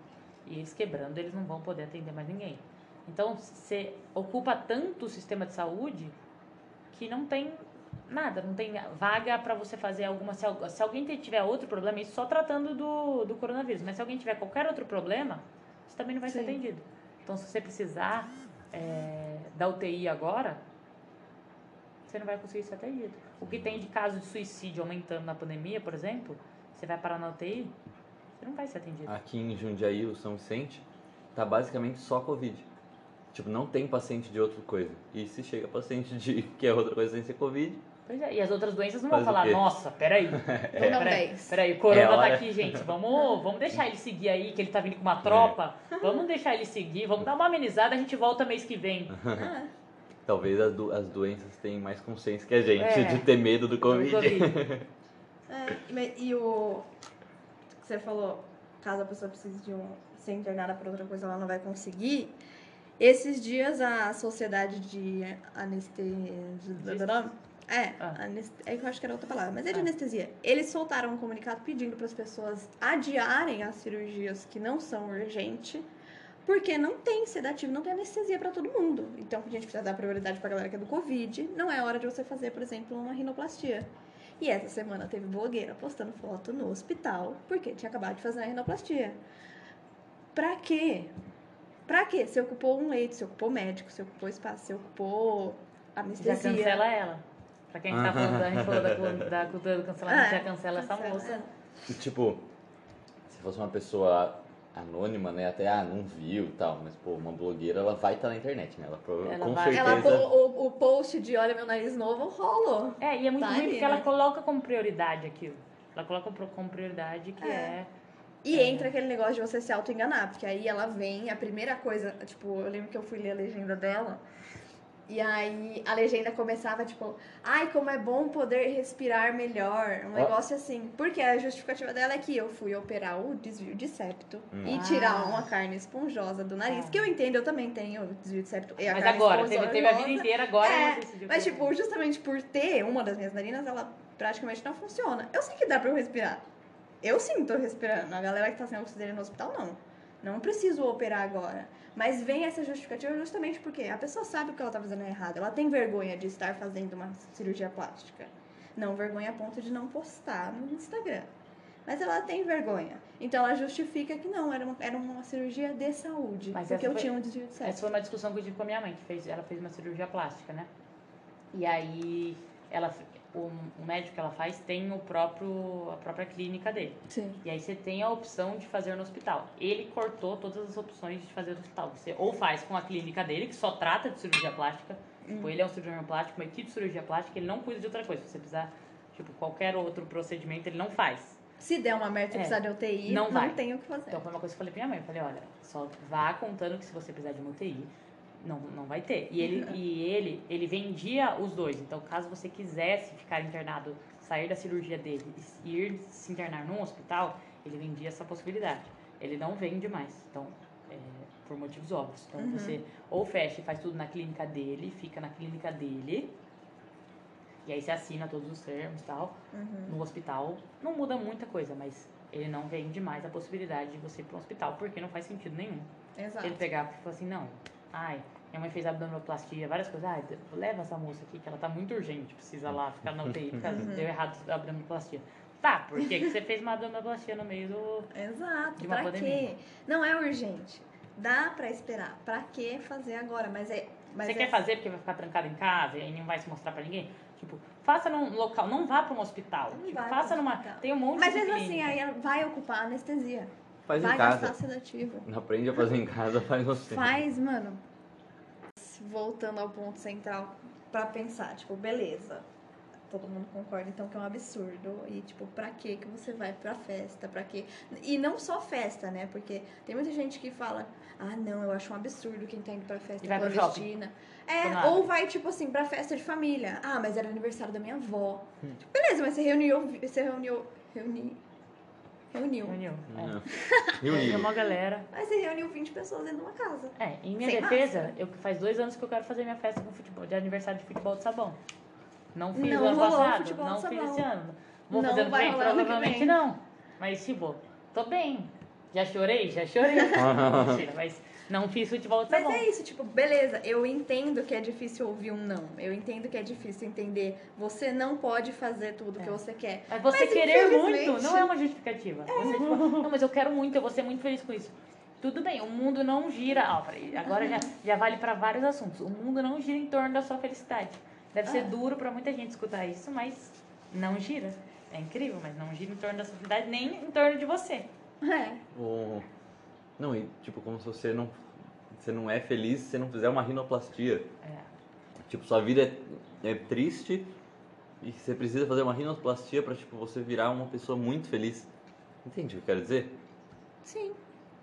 E eles quebrando, eles não vão poder atender mais ninguém. Então, você ocupa tanto o sistema de saúde que não tem nada, não tem vaga para você fazer alguma. Se, al- se alguém tiver outro problema, isso só tratando do, do coronavírus, mas se alguém tiver qualquer outro problema, você também não vai ser Sim. atendido. Então, se você precisar é, da UTI agora, você não vai conseguir ser atendido. O que tem de caso de suicídio aumentando na pandemia, por exemplo, você vai parar na UTI, você não vai ser atendido. Aqui em Jundiaí, o São Vicente, tá basicamente só Covid. Tipo, não tem paciente de outra coisa. E se chega paciente de que é outra coisa sem ser Covid, Pois é, e as outras doenças não vão falar, nossa, peraí. Dar um Peraí, 10. peraí, o Corona É tá aqui, gente. Vamos, vamos deixar ele seguir aí, que ele tá vindo com uma tropa. Vamos deixar ele seguir, vamos dar uma amenizada, a gente volta mês que vem. Talvez as, do- as doenças tenham mais consciência que a gente É. de ter medo do Covid. Covid. é, e o que você falou, caso a pessoa precise de um, ser internada por outra coisa, ela não vai conseguir. Esses dias a sociedade de anestesia. É, Ah. anest... é que eu acho que era outra palavra, mas é de Ah. anestesia. Eles soltaram um comunicado pedindo para as pessoas adiarem as cirurgias que não são urgentes, porque não tem sedativo, não tem anestesia para todo mundo. Então a gente precisa dar prioridade para galera que é do Covid. Não é hora de você fazer, por exemplo, uma rinoplastia. E essa semana teve blogueira postando foto no hospital, porque tinha acabado de fazer a rinoplastia. Pra quê? Pra quê? Você ocupou um leito, você ocupou médico, você ocupou espaço, você ocupou Já anestesia. cancela ela. Pra quem tá falando, a gente falou da, da cultura do cancelamento, É, já cancela essa cancela, moça. E, tipo, se fosse uma pessoa anônima, né? Até, ah, não viu e tal. Mas, pô, uma blogueira, ela vai estar na internet, né? Ela, Ela com vai- certeza... Ela, o, o- post de Olha Meu Nariz Novo rolou. É, e é muito Tá ruim porque né? ela coloca como prioridade aquilo. Ela coloca como prioridade que É. é. E É. entra aquele negócio de você se auto-enganar, porque aí ela vem, a primeira coisa, tipo, eu lembro que eu fui ler a legenda dela, e aí a legenda começava, tipo, ai, como é bom poder respirar melhor, um Ó. negócio assim. Porque a justificativa dela é que eu fui operar o desvio de septo Hum. e Ah. tirar uma carne esponjosa do nariz, Ah. que eu entendo, eu também tenho desvio de septo e a Mas carne agora, teve, esponjosa. teve a vida inteira, agora É. Mas, tipo, justamente por ter uma das minhas narinas, ela praticamente não funciona. Eu sei que dá pra eu respirar. Eu sim tô respirando. A galera que tá sem oxigênio no hospital, não. Não preciso operar agora. Mas vem essa justificativa justamente porque a pessoa sabe o que ela tá fazendo errado. Ela tem vergonha de estar fazendo uma cirurgia plástica. Não vergonha a ponto de não postar no Instagram. Mas ela tem vergonha. Então ela justifica que não, era uma, era uma cirurgia de saúde. Mas porque essa eu foi- tinha um desvio de Essa septo. foi uma discussão que eu tive com a minha mãe, que fez, ela fez uma cirurgia plástica, né? E aí ela o, o médico que ela faz tem o próprio, a própria clínica dele. Sim. E aí você tem a opção de fazer no hospital. Ele cortou todas as opções de fazer no hospital. Você ou faz com a clínica dele, que só trata de cirurgia plástica. Tipo, ele é um cirurgião plástico, uma equipe de cirurgia plástica, ele não cuida de outra coisa. Se você precisar, tipo, qualquer outro procedimento, ele não faz. Se der uma merda e É. precisar de UTI, Não não, vai. tem o que fazer. Então foi uma coisa que eu falei pra minha mãe. Eu falei, olha, só vá contando que se você precisar de uma UTI, não, não vai ter. E ele, e ele, ele vendia os dois. Então, caso você quisesse ficar internado, sair da cirurgia dele e ir se internar num hospital, ele vendia essa possibilidade. Ele não vende mais. Então, é, por motivos óbvios. Então, você ou fecha e faz tudo na clínica dele, fica na clínica dele. E aí você assina todos os termos e tal. No hospital não muda muita coisa, mas ele não vende mais a possibilidade de você ir para um hospital, porque não faz sentido nenhum. Exato. Ele pegar e falar assim, não, ai, minha mãe fez abdominoplastia, várias coisas, ai, leva essa moça aqui que ela tá muito urgente, precisa lá ficar na UTI, porque deu errado a abdominoplastia. Tá, por que, você fez uma abdominoplastia no meio do... Exato. De uma pra pandemia. quê? Não é urgente. Dá pra esperar. Pra que fazer agora? Mas é. Mas você é- quer fazer porque vai ficar trancado em casa e aí não vai se mostrar pra ninguém? Tipo, faça num local, não vá pra um hospital. Não Tipo, faça um numa... hospital. Tem um monte Mas de mesmo assim, clínica. aí ela vai ocupar a anestesia. Faz vai em gastar casa. sedativo. Aprende a fazer em casa, faz você. Faz, mano. Voltando ao ponto central pra pensar, tipo, beleza. Todo mundo concorda então que é um absurdo. E, tipo, pra que que você vai pra festa? Pra quê? E não só festa, né? Porque tem muita gente que fala, ah, não, eu acho um absurdo quem tá indo pra festa clandestina. É, ou vai, tipo assim, pra festa de família. Ah, mas era aniversário da minha avó. Hum. Tipo, beleza, mas você reuniu. Você reuniu. Reuni, reuniu. Reuniu. É. Reuniu Reuniu. uma galera. Mas você reuniu 20 pessoas dentro de uma casa. É, em minha Sem defesa, máscara. eu faz dois anos que eu quero fazer minha festa com futebol, de aniversário de futebol de sabão. Não fiz Não o ano passado, não fiz sabão. esse ano. Vou Não fazer ano que Provavelmente vem. não. Mas, tipo, tô bem. Já chorei? Já chorei. Mentira, mas não fiz futebol de Mas é isso, tipo, beleza, eu entendo que é difícil ouvir um não. Eu entendo que é difícil entender. Você não pode fazer tudo que É. você quer. Mas você Mas, querer infelizmente- muito não é uma justificativa. Você, tipo, não, mas eu quero muito, eu vou ser muito feliz com isso. Tudo bem, o mundo não gira. Ó, peraí, agora já, já vale pra vários assuntos. O mundo não gira em torno da sua felicidade. Deve ser Ah. duro pra muita gente escutar isso, mas não gira. É incrível, mas não gira em torno da sua felicidade nem em torno de você. É. O- Não, e tipo, como se você não, você não é feliz se você não fizer uma rinoplastia. É. Tipo, sua vida é, é triste e você precisa fazer uma rinoplastia pra, tipo, você virar uma pessoa muito feliz. Entende o que eu quero dizer? Sim,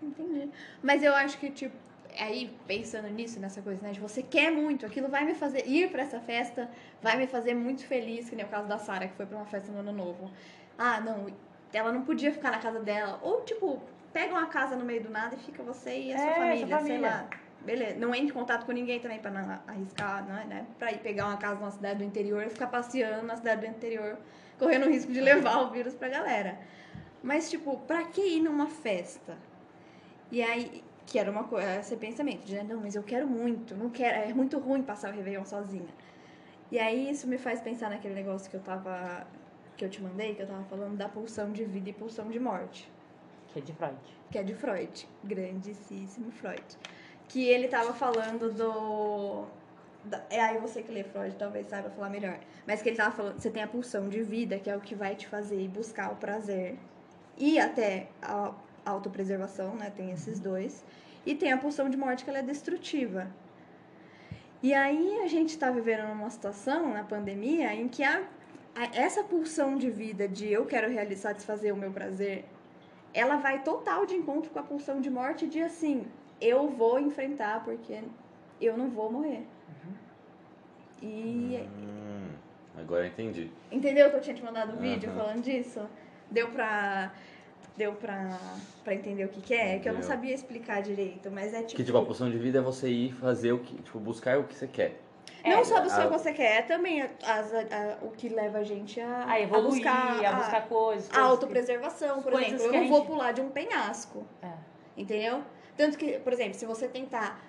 entendi. Mas eu acho que, tipo, aí pensando nisso, nessa coisa, né? De você quer muito, aquilo vai me fazer ir pra essa festa, vai me fazer muito feliz, que nem o caso da Sara, que foi pra uma festa no ano novo. Ah, não, ela não podia ficar na casa dela. Ou, tipo, pega uma casa no meio do nada e fica você e a sua É, família, sua sei família. lá. Beleza, não entre em contato com ninguém também pra não arriscar, né? né? Pra ir pegar uma casa numa cidade do interior e ficar passeando na cidade do interior, correndo o risco de levar o vírus pra galera. Mas, tipo, pra que ir numa festa? E aí, que era uma coisa, esse pensamento de, não, mas eu quero muito, não quero, é muito ruim passar o Réveillon sozinha. E aí isso me faz pensar naquele negócio que eu tava, que eu te mandei, que eu tava falando da pulsão de vida e pulsão de morte, Que é de Freud. que é de Freud, grandíssimo Freud. Que ele tava falando do... É aí você que lê Freud talvez saiba falar melhor. Mas que ele tava falando, você tem a pulsão de vida, que é o que vai te fazer buscar o prazer. E até a autopreservação, né? Tem esses dois. E tem a pulsão de morte, que ela é destrutiva. E aí a gente está vivendo numa situação, na pandemia, em que a, a- essa pulsão de vida de eu quero realizar, satisfazer o meu prazer, ela vai total de encontro com a pulsão de morte de assim, eu vou enfrentar porque eu não vou morrer. E Hum, agora eu entendi. Entendeu que eu tinha te mandado um vídeo Aham. falando disso? Deu pra. Deu pra, pra entender o que, que é? Que eu não sabia explicar direito, mas é tipo. Que tipo, a pulsão de vida é você ir fazer o que, tipo, buscar o que você quer. Não É, só buscar a- o que você quer, é também as- a- o que leva a gente a, A evoluir, buscar, a buscar coisas. a coisas que- autopreservação, por coisas exemplo. Eu a não vou gente- pular de um penhasco, É. entendeu? Tanto que, por exemplo, se você tentar.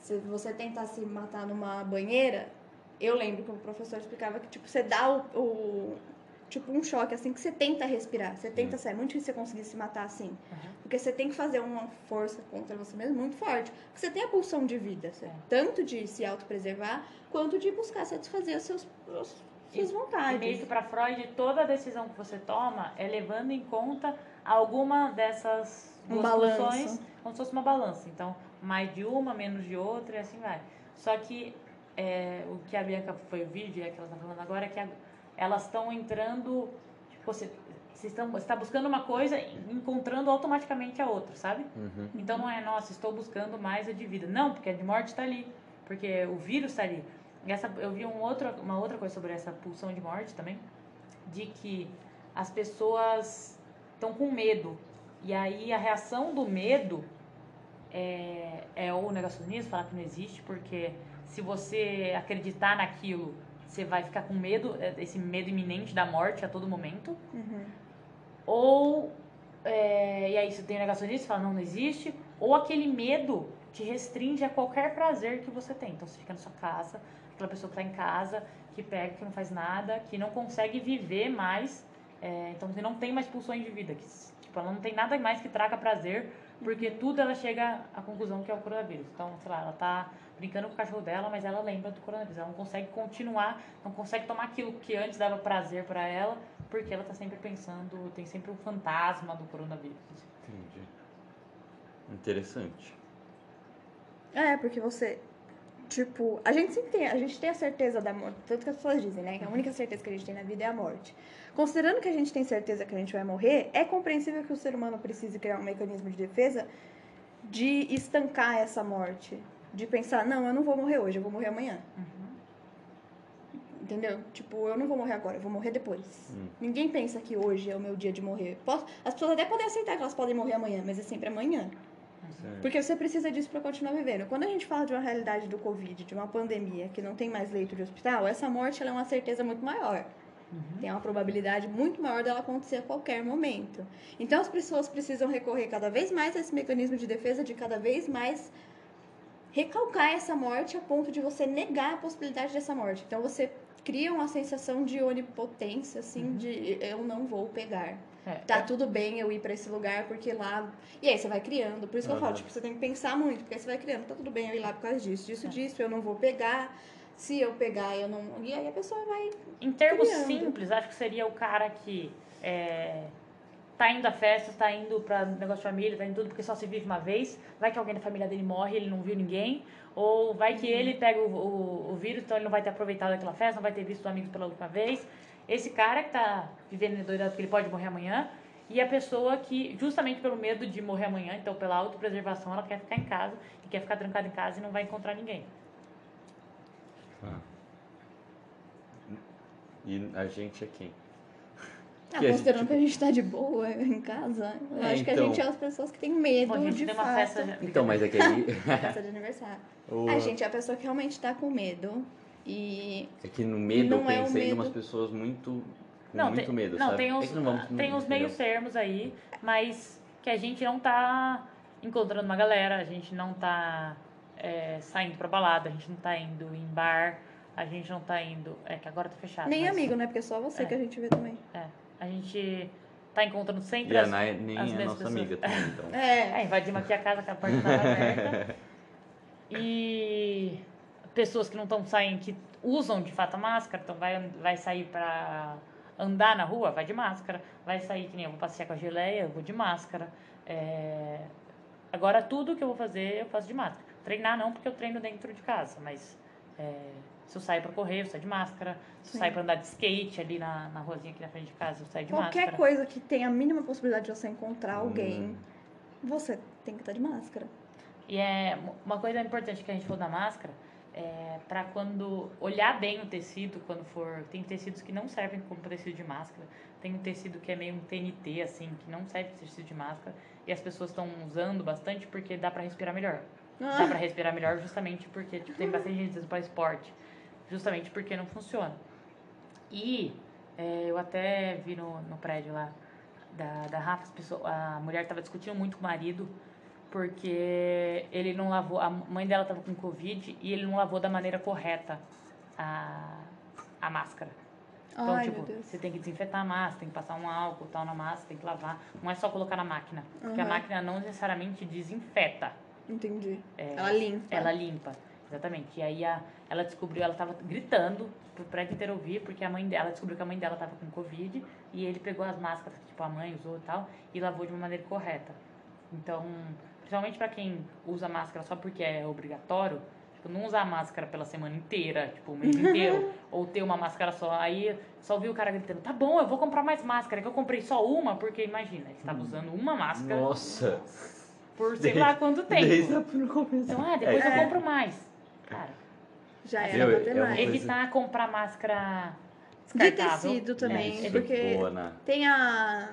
Se você tentar se matar numa banheira, eu lembro que o professor explicava que, tipo, você dá o, o- tipo, um choque, assim, que você tenta respirar. Você tenta sair. É muito difícil você conseguir se matar assim. Uhum. Porque você tem que fazer uma força contra você mesmo muito forte. Porque você tem a pulsão de vida. você- É. Tanto de se autopreservar, quanto de buscar satisfazer os seus, os suas E vontades. meio que para Freud, toda decisão que você toma é levando em conta alguma dessas Um funções, como se fosse uma balança. Então, mais de uma, menos de outra e assim vai. Só que é, o que a Bianca foi o vídeo, é que ela está falando agora, é que a- elas estão entrando. Tipo, você, você está buscando uma coisa encontrando automaticamente a outra, sabe? Uhum. Então não é, nossa, estou buscando mais a de vida. Não, porque a de morte está ali. Porque o vírus está ali. Essa, eu vi um outro, uma outra coisa sobre essa pulsão de morte também. De que as pessoas estão com medo. E aí a reação do medo é, é o negacionismo, falar que não existe, porque se você acreditar naquilo, você vai ficar com medo, é, esse medo iminente da morte a todo momento. Uhum. Ou, é, e aí você tem o negacionista, fala não, não existe. Ou aquele medo te restringe a qualquer prazer que você tem. Então você fica na sua casa, aquela pessoa que está em casa, que pega, que não faz nada, que não consegue viver mais. é, então você não tem mais pulsões de vida. Que, tipo, ela não tem nada mais que traga prazer, porque tudo ela chega à conclusão que é o coronavírus. Então, sei lá, ela tá brincando com o cachorro dela, mas ela lembra do coronavírus. Ela não consegue continuar, não consegue tomar aquilo que antes dava prazer para ela, porque ela tá sempre pensando, tem sempre o fantasma do coronavírus. Entendi. Interessante. É, porque você. Tipo, a gente sempre tem, a gente tem a certeza da morte. Tanto que as pessoas dizem, né? Que a única certeza que a gente tem na vida é a morte. Considerando que a gente tem certeza que a gente vai morrer, é compreensível que o ser humano precise criar um mecanismo de defesa de estancar essa morte. De pensar, não, eu não vou morrer hoje, eu vou morrer amanhã. Entendeu? Tipo, eu não vou morrer agora, eu vou morrer depois. Hum. Ninguém pensa que hoje é o meu dia de morrer. Posso- as pessoas até podem aceitar que elas podem morrer amanhã, mas é sempre amanhã. Certo. Porque você precisa disso para continuar vivendo. Quando a gente fala de uma realidade do Covid, de uma pandemia que não tem mais leito de hospital, essa morte é uma certeza muito maior. Tem uma probabilidade muito maior dela acontecer a qualquer momento. Então as pessoas precisam recorrer cada vez mais a esse mecanismo de defesa, de cada vez mais recalcar essa morte a ponto de você negar a possibilidade dessa morte. Então você cria uma sensação de onipotência, assim, de eu não vou pegar. É, Tá tudo bem eu ir pra esse lugar porque lá. E aí você vai criando. Por isso que eu falo, tipo, você tem que pensar muito, porque aí você vai criando. Tá tudo bem eu ir lá por causa disso, É. disso, disso, eu não vou pegar. Se eu pegar, eu não. E aí a pessoa vai. Em termos criando. simples, acho que seria o cara que é, tá indo a festa, tá indo pra negócio de família, tá indo tudo porque só se vive uma vez. Vai que alguém da família dele morre, ele não viu ninguém. Ou vai que ele pega o, o, o vírus, então ele não vai ter aproveitado aquela festa, não vai ter visto os amigos pela última vez. Esse cara que tá vivendo doidado porque ele pode morrer amanhã. E a pessoa que, justamente pelo medo de morrer amanhã, então pela autopreservação, ela quer ficar em casa e quer ficar trancada em casa e não vai encontrar ninguém. Ah. E a gente é quem? Ah, Que a considerando gente- que a gente tá de boa em casa, eu É, acho que a então. gente é as pessoas que têm medo gente de tem uma fato. festa. de- Então, mas é que aí. Festa de aniversário. o- A gente é a pessoa que realmente tá com medo. E. É que no medo eu é pensei em medo. umas pessoas muito. Com Não, muito tem, medo, não, sabe? tem É os, que não vamos- tem não- os meios entendeu? termos aí, mas que a gente não tá encontrando uma galera, a gente não tá é, saindo pra balada, a gente não tá indo em bar, a gente não tá indo. É que agora tá fechado. Nem mas, amigo, né? Porque é só você É. que a gente vê também. É, a gente tá encontrando sempre E a as, Nai nem as é mesmas nossa pessoas. amiga também, então. É. É, invadimos aqui a casa com a porta tava aberta. E pessoas que não estão saindo, que usam de fato a máscara, então vai, vai sair pra andar na rua, vai de máscara. Vai sair, que nem eu vou passear com a geleia, eu vou de máscara. É, Agora tudo que eu vou fazer, eu faço de máscara. Treinar não, porque eu treino dentro de casa, mas é, se eu saio pra correr, eu saio de máscara. Se eu Sim. saio pra andar de skate ali na, na ruazinha aqui na frente de casa, eu saio de Qualquer máscara. coisa que tenha a mínima possibilidade de você encontrar alguém, Hum. você tem que estar de máscara. E é uma coisa importante que a gente falou da máscara é para quando olhar bem o tecido, quando for. Tem tecidos que não servem como tecido de máscara. Tem um tecido que é meio um TNT, assim, que não serve para tecido de máscara. E as pessoas estão usando bastante porque dá para respirar melhor. Dá Ah. para respirar melhor justamente porque tipo, tem bastante gente usando para esporte. Justamente porque não funciona. E é, eu até vi no, no prédio lá da, da Rafa, as pessoas- a mulher estava discutindo muito com o marido porque ele não lavou, a mãe dela estava com Covid e ele não lavou da maneira correta a, a máscara. Então, Ai, tipo, você tem que desinfetar a máscara, tem que passar um álcool tal na máscara, tem que lavar. Não é só colocar na máquina. Porque a Uhum. máquina não necessariamente desinfeta. Entendi. É, Ela limpa. Ela limpa. Exatamente. E aí a, ela descobriu, ela tava gritando pro prédio inteiro ouvir, porque a mãe dela descobriu que a mãe dela tava com Covid e ele pegou as máscaras que tipo, a mãe usou e tal e lavou de uma maneira correta. Então, principalmente para quem usa máscara só porque é obrigatório, tipo, não usar máscara pela semana inteira, tipo, o mês inteiro, ou ter uma máscara só. Aí só viu o cara gritando, tá bom, eu vou comprar mais máscara, que eu comprei só uma, porque imagina, ele estava usando uma máscara Nossa. por sei Desde- lá quanto tempo. Desde a. Então, ah, depois É, eu compro mais. Cara, Já Assim, era eu- pra é mais. coisa- evitar comprar máscara De tecido também, Isso, porque boa, Ana. tem a.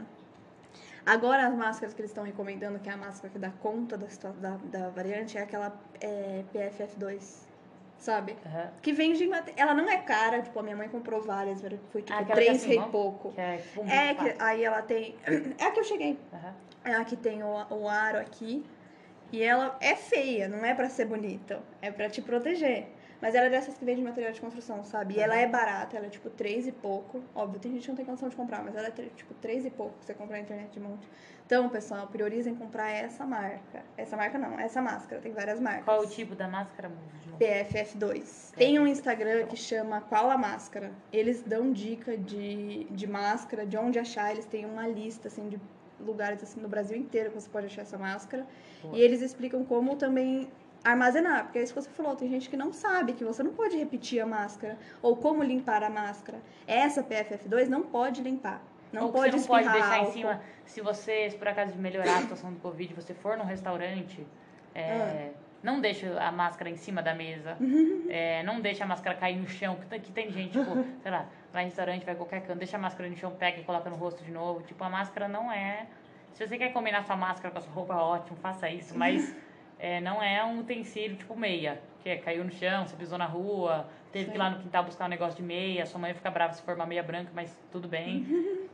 Agora as máscaras que eles estão recomendando, que é a máscara que dá conta da, da, da variante, é aquela é, PFF2. Sabe? Aham. Que vende. Ela não é cara, tipo, a minha mãe comprou várias, foi tipo Ah, é 3 assim, rei ó. pouco. Que é tipo um É, que, aí ela tem. É a que eu cheguei. Aham. É a que tem o, o aro aqui. E ela é feia, não é pra ser bonita. É pra te proteger. Mas ela é dessas que vende material de construção, sabe? E ela é barata, ela é tipo 3 e pouco. Óbvio, tem gente que não tem condição de comprar, mas ela é tipo 3 e pouco que você compra na internet de monte. Então, pessoal, priorizem comprar essa marca. Essa marca não, essa máscara. Tem várias marcas. Qual o tipo da máscara, Muso? de novo? PFF2. Tem um Instagram que chama Qual a Máscara. Eles dão dica de, de máscara, de onde achar. Eles têm uma lista assim de lugares assim no Brasil inteiro que você pode achar essa máscara. Boa. E eles explicam como também armazenar, porque é isso que você falou, tem gente que não sabe que você não pode repetir a máscara ou como limpar a máscara. Essa PFF2 não pode limpar. Não Ou pode você não pode deixar em álcool. cima. Se você, por acaso melhorar a situação do Covid, você for num restaurante, é, não deixe a máscara em cima da mesa. É, não deixe a máscara cair no chão. Que tem, que tem gente, tipo, sei lá, vai em restaurante, vai em qualquer canto, deixa a máscara no chão, pega e coloca no rosto de novo. Tipo, a máscara não é. Se você quer combinar sua máscara com a sua roupa, ótimo, faça isso. Mas é, não é um utensílio tipo meia. Que é, caiu no chão, você pisou na rua, teve que ir lá no quintal buscar um negócio de meia, sua mãe fica brava se for uma meia branca, mas tudo bem.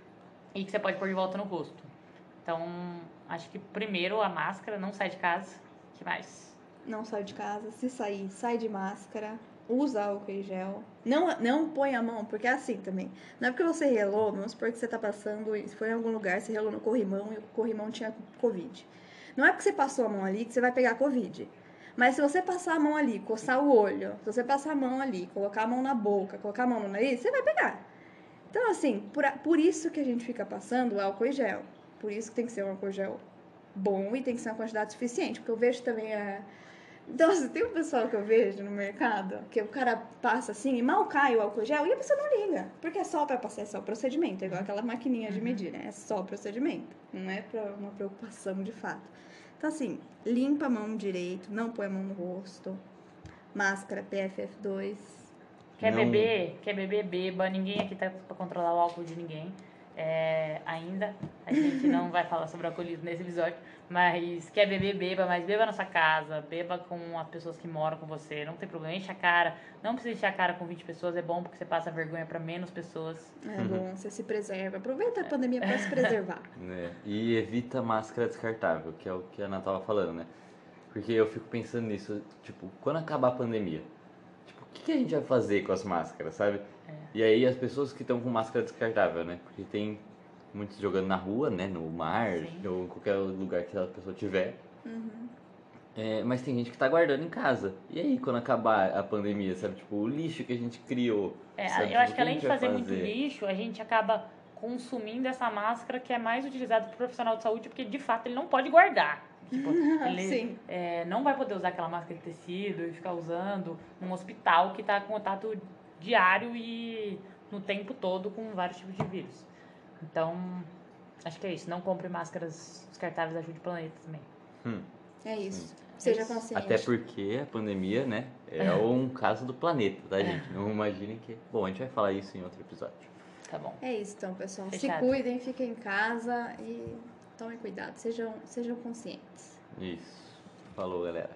e que você pode pôr de volta no rosto. Então, acho que primeiro a máscara, não sai de casa. que mais? Não sai de casa, se sair, sai de máscara, usa álcool e gel. Não, não põe a mão, porque é assim também. Não é porque você relou, vamos supor que você tá passando, foi em algum lugar, você relou no corrimão e o corrimão tinha Covid. Não é porque você passou a mão ali que você vai pegar Covid. Mas se você passar a mão ali, coçar o olho, se você passar a mão ali, colocar a mão na boca, colocar a mão no nariz, você vai pegar. Então, assim, por, a- por isso que a gente fica passando o álcool e gel. Por isso que tem que ser um álcool gel bom e tem que ser uma quantidade suficiente. Porque eu vejo também a. Então, assim, tem um pessoal que eu vejo no mercado que o cara passa assim e mal cai o álcool gel e a pessoa não liga. Porque é só pra passar, é só procedimento. É igual aquela maquininha de medir, né? É só procedimento. Não é pra uma preocupação de fato. Então, assim, limpa a mão direito, não põe a mão no rosto. Máscara PFF2. Quer Não- beber? Quer beber? Beba. Ninguém aqui tá pra controlar o álcool de ninguém. É, ainda. A gente não vai falar sobre alcoolismo nesse episódio. Mas quer beber, beba. Mas beba na sua casa. Beba com as pessoas que moram com você. Não tem problema. Enche a cara. Não precisa encher a cara com 20 pessoas. É bom porque você passa vergonha pra menos pessoas. É bom, você se preserva. Aproveita a pandemia pra se preservar. né? E evita máscara descartável, que é o que a Ana tava falando, né? Porque eu fico pensando nisso, tipo, quando acabar a pandemia, tipo, o que, que a gente vai fazer com as máscaras, sabe? E aí as pessoas que estão com máscara descartável, né? Porque tem muitos jogando na rua, né? No mar, Sim. ou em qualquer lugar que a pessoa tiver. É, mas tem gente que tá guardando em casa. E aí, quando acabar a pandemia, sabe? Tipo, o lixo que a gente criou. É, sabe? eu acho Tipo, que o além de vai fazer muito lixo, a gente acaba consumindo essa máscara que é mais utilizada por profissional de saúde, porque de fato ele não pode guardar. Tipo, ele Sim. é, não vai poder usar aquela máscara de tecido e ficar usando num hospital que está em contato diário e no tempo todo com vários tipos de vírus. Então, acho que é isso. Não compre máscaras descartáveis, ajude o planeta também. Hum. É isso. Seja consciente. Até porque a pandemia, né, é um caso do planeta, tá, gente? Não imaginem que. Bom, a gente vai falar isso em outro episódio. Tá bom. É isso, então, pessoal. Se Fechado. cuidem, fiquem em casa e tomem cuidado. Sejam, sejam conscientes. Isso. Falou, galera.